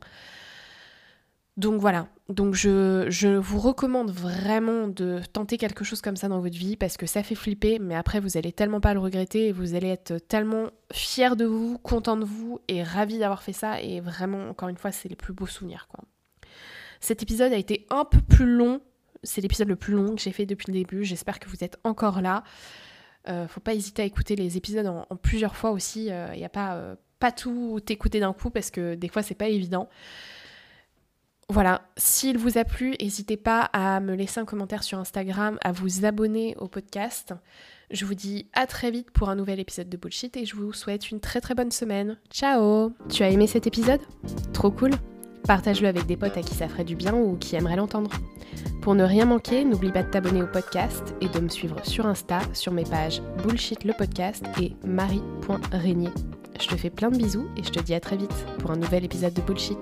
Donc voilà, donc je, vous recommande vraiment de tenter quelque chose comme ça dans votre vie parce que ça fait flipper, mais après vous allez tellement pas le regretter et vous allez être tellement fier de vous, content de vous et ravi d'avoir fait ça et vraiment encore une fois c'est les plus beaux souvenirs quoi. Cet épisode a été un peu plus long, c'est l'épisode le plus long que j'ai fait depuis le début, j'espère que vous êtes encore là. Euh, faut pas hésiter à écouter les épisodes en, plusieurs fois aussi, il euh, n'y a pas, euh, pas tout écouter d'un coup parce que des fois c'est pas évident. Voilà, s'il vous a plu, n'hésitez pas à me laisser un commentaire sur Instagram, à vous abonner au podcast. Je vous dis à très vite pour un nouvel épisode de Bullshit et je vous souhaite une très très bonne semaine. Ciao Tu as aimé cet épisode? Trop cool Partage-le avec des potes à qui ça ferait du bien ou qui aimeraient l'entendre. Pour ne rien manquer, n'oublie pas de t'abonner au podcast et de me suivre sur Insta sur mes pages Bullshit le podcast et marie.régnier. Je te fais plein de bisous et je te dis à très vite pour un nouvel épisode de Bullshit.